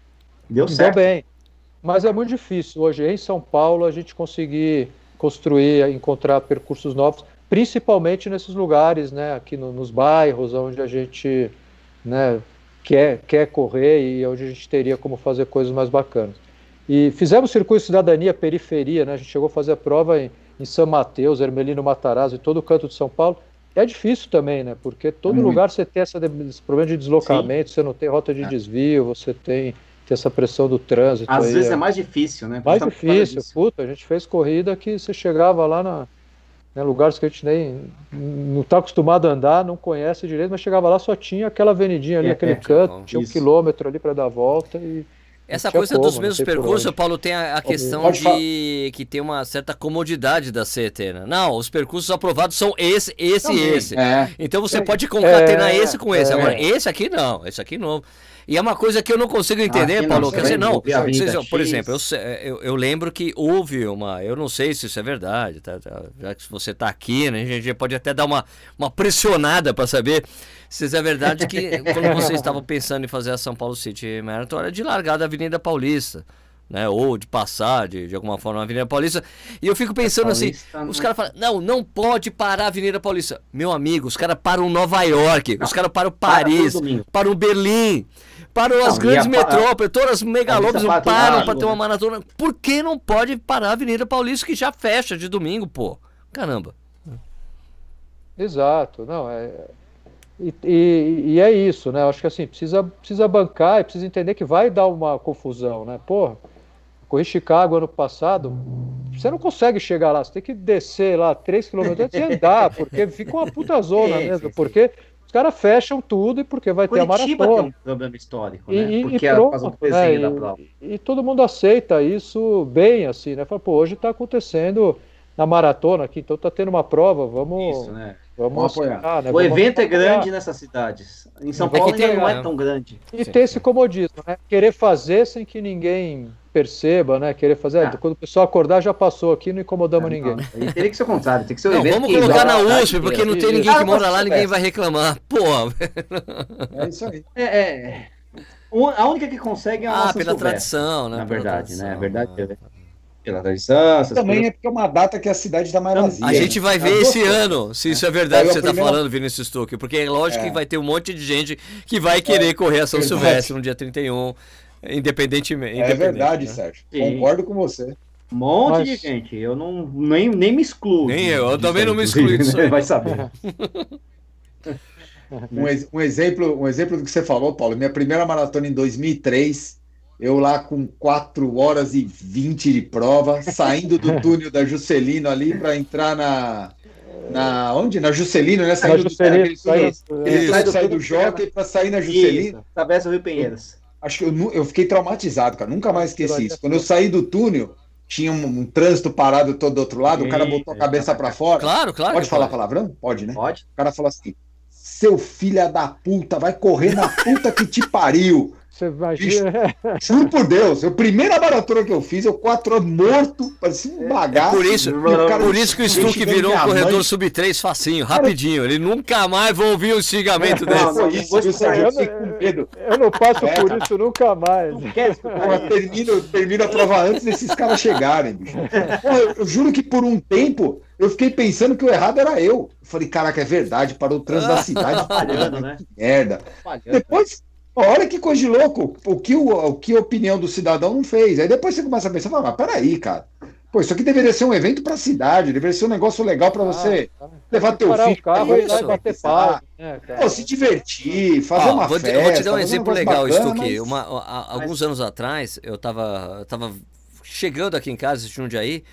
Deu certo. Deu bem. Mas é muito difícil hoje em São Paulo a gente conseguir construir, encontrar percursos novos, principalmente nesses lugares, né, aqui no, nos bairros onde a gente, né, quer, quer correr e onde a gente teria como fazer coisas mais bacanas. E fizemos circuito cidadania periferia, né? A gente chegou a fazer a prova em, em São Mateus, Hermelino Matarazzo, em todo o canto de São Paulo. É difícil também, né? Porque todo Muito. lugar você tem essa, esse problema de deslocamento, Sim. você não tem rota de é. desvio, você tem, tem essa pressão do trânsito. Às aí, vezes é, é mais difícil, né? Mais difícil, puta. A gente fez corrida que você chegava lá na, né, lugares que a gente nem não está acostumado a andar, não conhece direito, mas chegava lá só tinha aquela avenidinha ali, é, aquele é, canto, tinha um quilômetro ali para dar a volta e essa coisa como, dos mesmos percursos, Paulo, tem a, a questão Pode de falar. que tem uma certa comodidade da CET, né? Não, os percursos aprovados são esse, esse Também. e esse. É. Então você é. pode concatenar é. esse com esse. Agora, é. esse aqui não, esse aqui não. E é uma coisa que eu não consigo entender, ah, Paulo. Quer dizer, não. Vocês, por exemplo, eu, eu, eu, lembro que houve uma. Eu não sei se isso é verdade, tá, tá, já que você está aqui, né? A gente pode até dar uma, uma pressionada para saber se isso é verdade que quando vocês estavam pensando em fazer a São Paulo City Marathon, era de largar da Avenida Paulista. Né, ou de passar de, de alguma forma na Avenida Paulista. E eu fico pensando assim, os né? caras falam, não, não pode parar a Avenida Paulista. Meu amigo, os caras param Nova York, não, os caras param Paris, para param Berlim, para as grandes metrópoles, todas as megalópolis param para ter uma maratona. Por que não pode parar a Avenida Paulista que já fecha de domingo, pô? Caramba. Exato, não, é. E, e, e é isso, né? Acho que assim, precisa, precisa bancar e precisa entender que vai dar uma confusão, né? Porra, corri Chicago ano passado, você não consegue chegar lá, você tem que descer lá 3 km e andar, porque fica uma puta zona mesmo, porque os caras fecham tudo e porque vai Curitiba ter a maratona. tem um problema histórico, né? E, porque e pronto, um né? da prova. E, todo mundo aceita isso bem, assim, né? Fala, pô, hoje está acontecendo na maratona aqui, então tá tendo uma prova, vamos, isso, né? Vamos, apoiar. Né? O vamos evento apoiar. é grande nessas cidades. Em São Paulo não é tão grande. E sim, tem esse comodismo, né? Querer fazer sem que ninguém perceba, né? Querer fazer. Ah. Quando o pessoal acordar, já passou aqui, não incomodamos ninguém. Não, teria que ser o contrário, tem que ser o não, Vamos colocar na USP, porque não tem ninguém que mora lá, ninguém vai reclamar. Pô! É isso aí. É, é. A única que consegue é a ah, nossa pela tradição, né? Na verdade, tradição, né? A verdade é. Pela tradição. Também coisas. é porque é uma data que a cidade está mais vazia. A gente vai ver esse ano se isso é verdade que você está falando, Vinícius Stuck. Porque é lógico é. que vai ter um monte de gente que vai querer correr a São Silvestre no dia 31. Independentemente. É verdade, né? Sérgio. Sim. Concordo com você. Um monte Mas... de gente. Eu não nem, nem me excluo. Nem eu, eu também não me excluo disso. Vai saber. um, um, exemplo, um exemplo do que você falou, Paulo. Minha primeira maratona em 2003, eu lá com 4 horas e 20 de prova, saindo do túnel da Juscelino ali para entrar na. Na, onde? Na Juscelino, né? Saindo na Juscelino, do, túnel, ele sai do, do, do Jockey para sair na Juscelino. Travessa o Rio Pinheiros. Acho que eu, eu fiquei traumatizado, cara. Nunca mais esqueci isso. Quando eu saí do túnel, tinha um, um trânsito parado todo do outro lado, Sim, o cara botou a cabeça para fora. Claro, claro. Pode falar pode. palavrão? Pode, né? Pode. O cara falou assim: seu filho da puta, vai correr na puta que te pariu. Você imagina. Juro por Deus, a primeira maratona que eu fiz, eu quatro horas morto, parecia um bagaço. É por isso, cara, por isso que o Stuck virou um corredor sub-3 facinho, rapidinho. Ele nunca mais vai ouvir um xingamento desse. Não, não, isso, isso, eu, eu, com medo. eu não passo é, por isso nunca mais. Eu termino, termino a prova antes desses caras chegarem, bicho. eu, eu juro que por um tempo eu fiquei pensando que o errado era eu. eu falei, caraca, é verdade, parou o trânsito da cidade. Falhando, né? Que merda. Falhando, Depois, Olha que coisa de louco. O que, o, o que a opinião do cidadão não fez. Aí depois você começa a pensar, mas peraí, cara. Pô, isso aqui deveria ser um evento para a cidade, deveria ser um negócio legal para você ah, levar teu filho. O carro e bater pau. É, Pô, se divertir, fazer ah, uma vou festa. Te, vou te dar um exemplo legal, bacana, Stuque. Mas... Uma, a, alguns mas... anos atrás, eu estava tava chegando aqui em casa, em Jundiaí,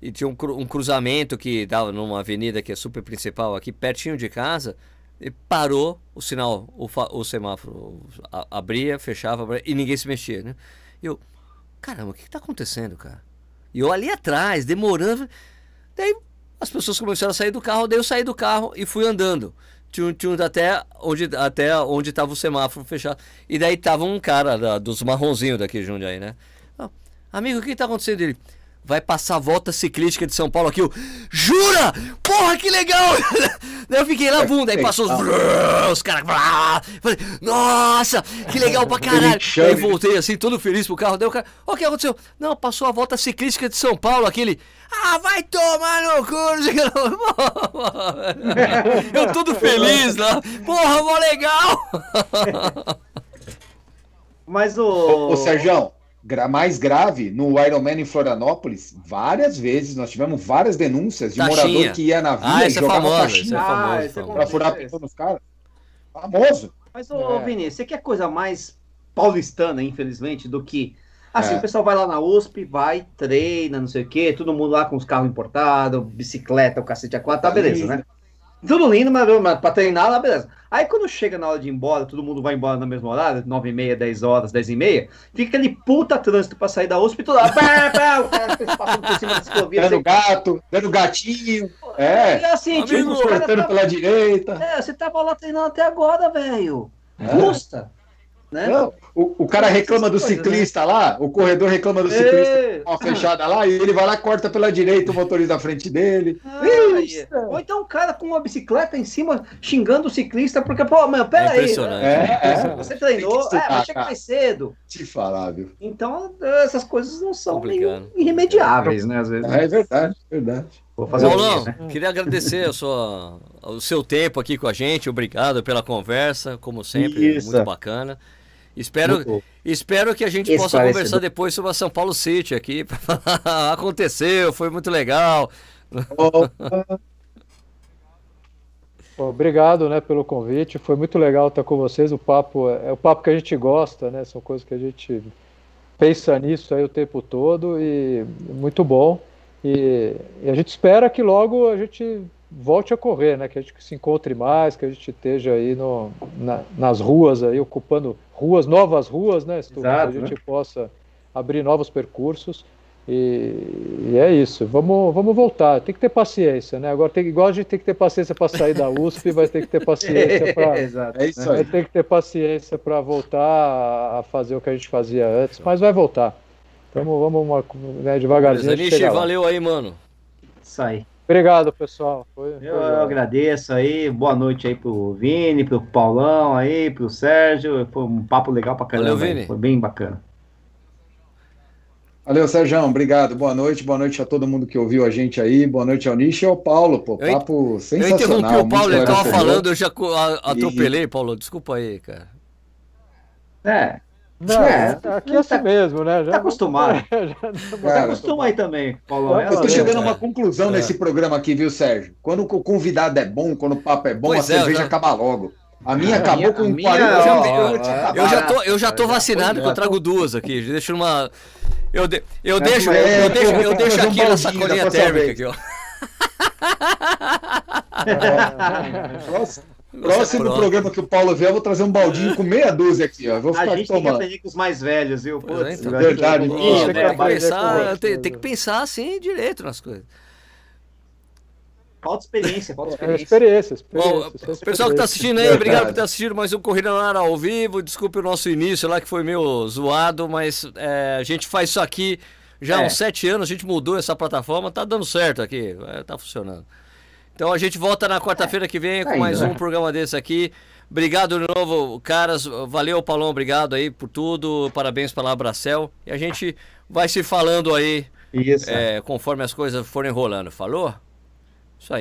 e tinha um, um cruzamento que dava numa avenida que é super principal aqui, pertinho de casa e parou o sinal, o, o semáforo abria, fechava abria, e ninguém se mexia, né? E eu, caramba, o que está acontecendo, cara? E eu ali atrás, demorando. Daí as pessoas começaram a sair do carro, daí eu saí do carro e fui andando. tchum, tchum, até onde até onde estava o semáforo fechado. E daí tava um cara da, dos marronzinhos daqui Jundiaí, né? Amigo, o que está acontecendo? Ele, vai passar a volta ciclística de São Paulo aqui. Eu, Jura? Porra, que legal! Daí eu fiquei lá, bunda, aí passou os, os caras. Falei, nossa, que legal pra caralho. Aí voltei assim, todo feliz pro carro. Daí o cara, o que aconteceu? Não, passou a volta ciclística de São Paulo, aquele. Ah, vai tomar no cu! Eu todo feliz lá. Porra, mó legal! Mas o. Ô, ô Sérgio, mais grave, no Ironman em Florianópolis, várias vezes nós tivemos várias denúncias de Taxinha. morador que ia na via ah, e jogava é famoso, taxinha é famoso, ah, pra furar pneu nos caras. Famoso. Mas, ô, é. Vini, você quer coisa mais paulistana, infelizmente, do que. Assim, é. o pessoal vai lá na USP, vai, treina, não sei o quê, todo mundo lá com os carros importados, bicicleta, o cacete a quatro, tá beleza, né? Tudo lindo, mas, pra treinar, lá, beleza. Aí quando chega na hora de ir embora, todo mundo vai embora no mesmo horário, 9 e meia, 10 horas, 10 e meia, fica aquele puta trânsito pra sair da USP, tudo lá, pá, pá, o cara passando por cima da ciclovia. Dando gato, dando gatinho. É, e assim, tipo, cortando pela direita. É, você tava lá treinando até agora, velho. É. Custa. Né? Não, o, o cara reclama do ciclista né? lá, o corredor reclama do ciclista com a fechada lá, e ele vai lá corta pela direita o motorista da frente dele. Ah, Ou então um cara com uma bicicleta em cima xingando o ciclista, porque, pô, mano, pera é aí. É, é, você treinou, é, vai chegar mais cedo. Te falar, viu? Então, essas coisas não são irremediáveis, né? Às vezes. É, é verdade, verdade. Vou fazer Paulão, né? queria agradecer a sua, o seu tempo aqui com a gente. Obrigado pela conversa, como sempre, Isso. muito bacana. Espero, espero que a gente possa conversar depois sobre a São Paulo City aqui. Aconteceu, foi muito legal. Obrigado, né, pelo convite. Foi muito legal estar com vocês. O papo é, é o papo que a gente gosta, né? São coisas que a gente pensa nisso aí o tempo todo e muito bom. E, e a gente espera que logo a gente volte a correr, né? Que a gente se encontre mais, que a gente esteja aí no, na, nas ruas aí, ocupando ruas, novas ruas, né? Exato, que a gente né? possa abrir novos percursos. E, e, é isso, vamos, vamos voltar. Tem que ter paciência, né? Agora tem igual a gente tem que ter paciência para sair da USP, vai ter que ter paciência para é isso vai ter que ter paciência para voltar a fazer o que a gente fazia antes, mas vai voltar. Vamos, vamos uma, né, devagarzinho. Valeu aí, mano. Isso aí. Obrigado, pessoal. Foi, eu, foi eu agradeço aí. Boa noite aí pro Vini, pro Paulão aí, pro Sérgio. Foi um papo legal pra caramba. Valeu, Vini. Foi bem bacana. Valeu, Sérgio. Obrigado. Boa noite. Boa noite a todo mundo que ouviu a gente aí. Boa noite ao Nish e ao Paulo. Pô, papo eu, sensacional. Eu interrompi o Paulo, ele tava falando, eu já atropelei, e... Paulo. Desculpa aí, cara. É. Não, é, aqui é assim tá, mesmo, né? Já tá acostumado. Já, já acostuma aí também, Paulo. Eu tô chegando a uma conclusão é. nesse programa aqui, viu, Sérgio? Quando o convidado é bom, quando o papo é bom, pois a é, cerveja já... acaba logo. A minha a acabou minha, com minha, 40 ó, eu, já tô, eu já tô vacinado, que eu trago duas aqui. Deixa uma. Eu, de, eu, deixo, é, eu, deixo, eu deixo aqui um na sacolinha térmica aqui, ó. Próximo é programa que o Paulo vier, eu vou trazer um baldinho com meia dúzia aqui, ó. vou ficar a gente tomando. tem que aprender com os mais velhos, viu? Putz, é, então, verdade. Tem, tem, tem, que pensar, tem, tem, que pensar assim direito nas coisas. Falta experiência, falta experiência. É, experiência, experiência, Bom, pessoal que está assistindo aí, obrigado por ter assistido mais um Corrida na Área ao vivo. Desculpe o nosso início lá que foi meio zoado, mas é, a gente faz isso aqui já há uns sete anos, a gente mudou essa plataforma, tá dando certo aqui, é, tá funcionando. Então a gente volta na quarta-feira que vem com mais um programa desse aqui. Obrigado de novo, caras. Valeu, Paulão. Obrigado aí por tudo. Parabéns pela Abracel. E a gente vai se falando aí Isso. É, conforme as coisas forem rolando. Falou?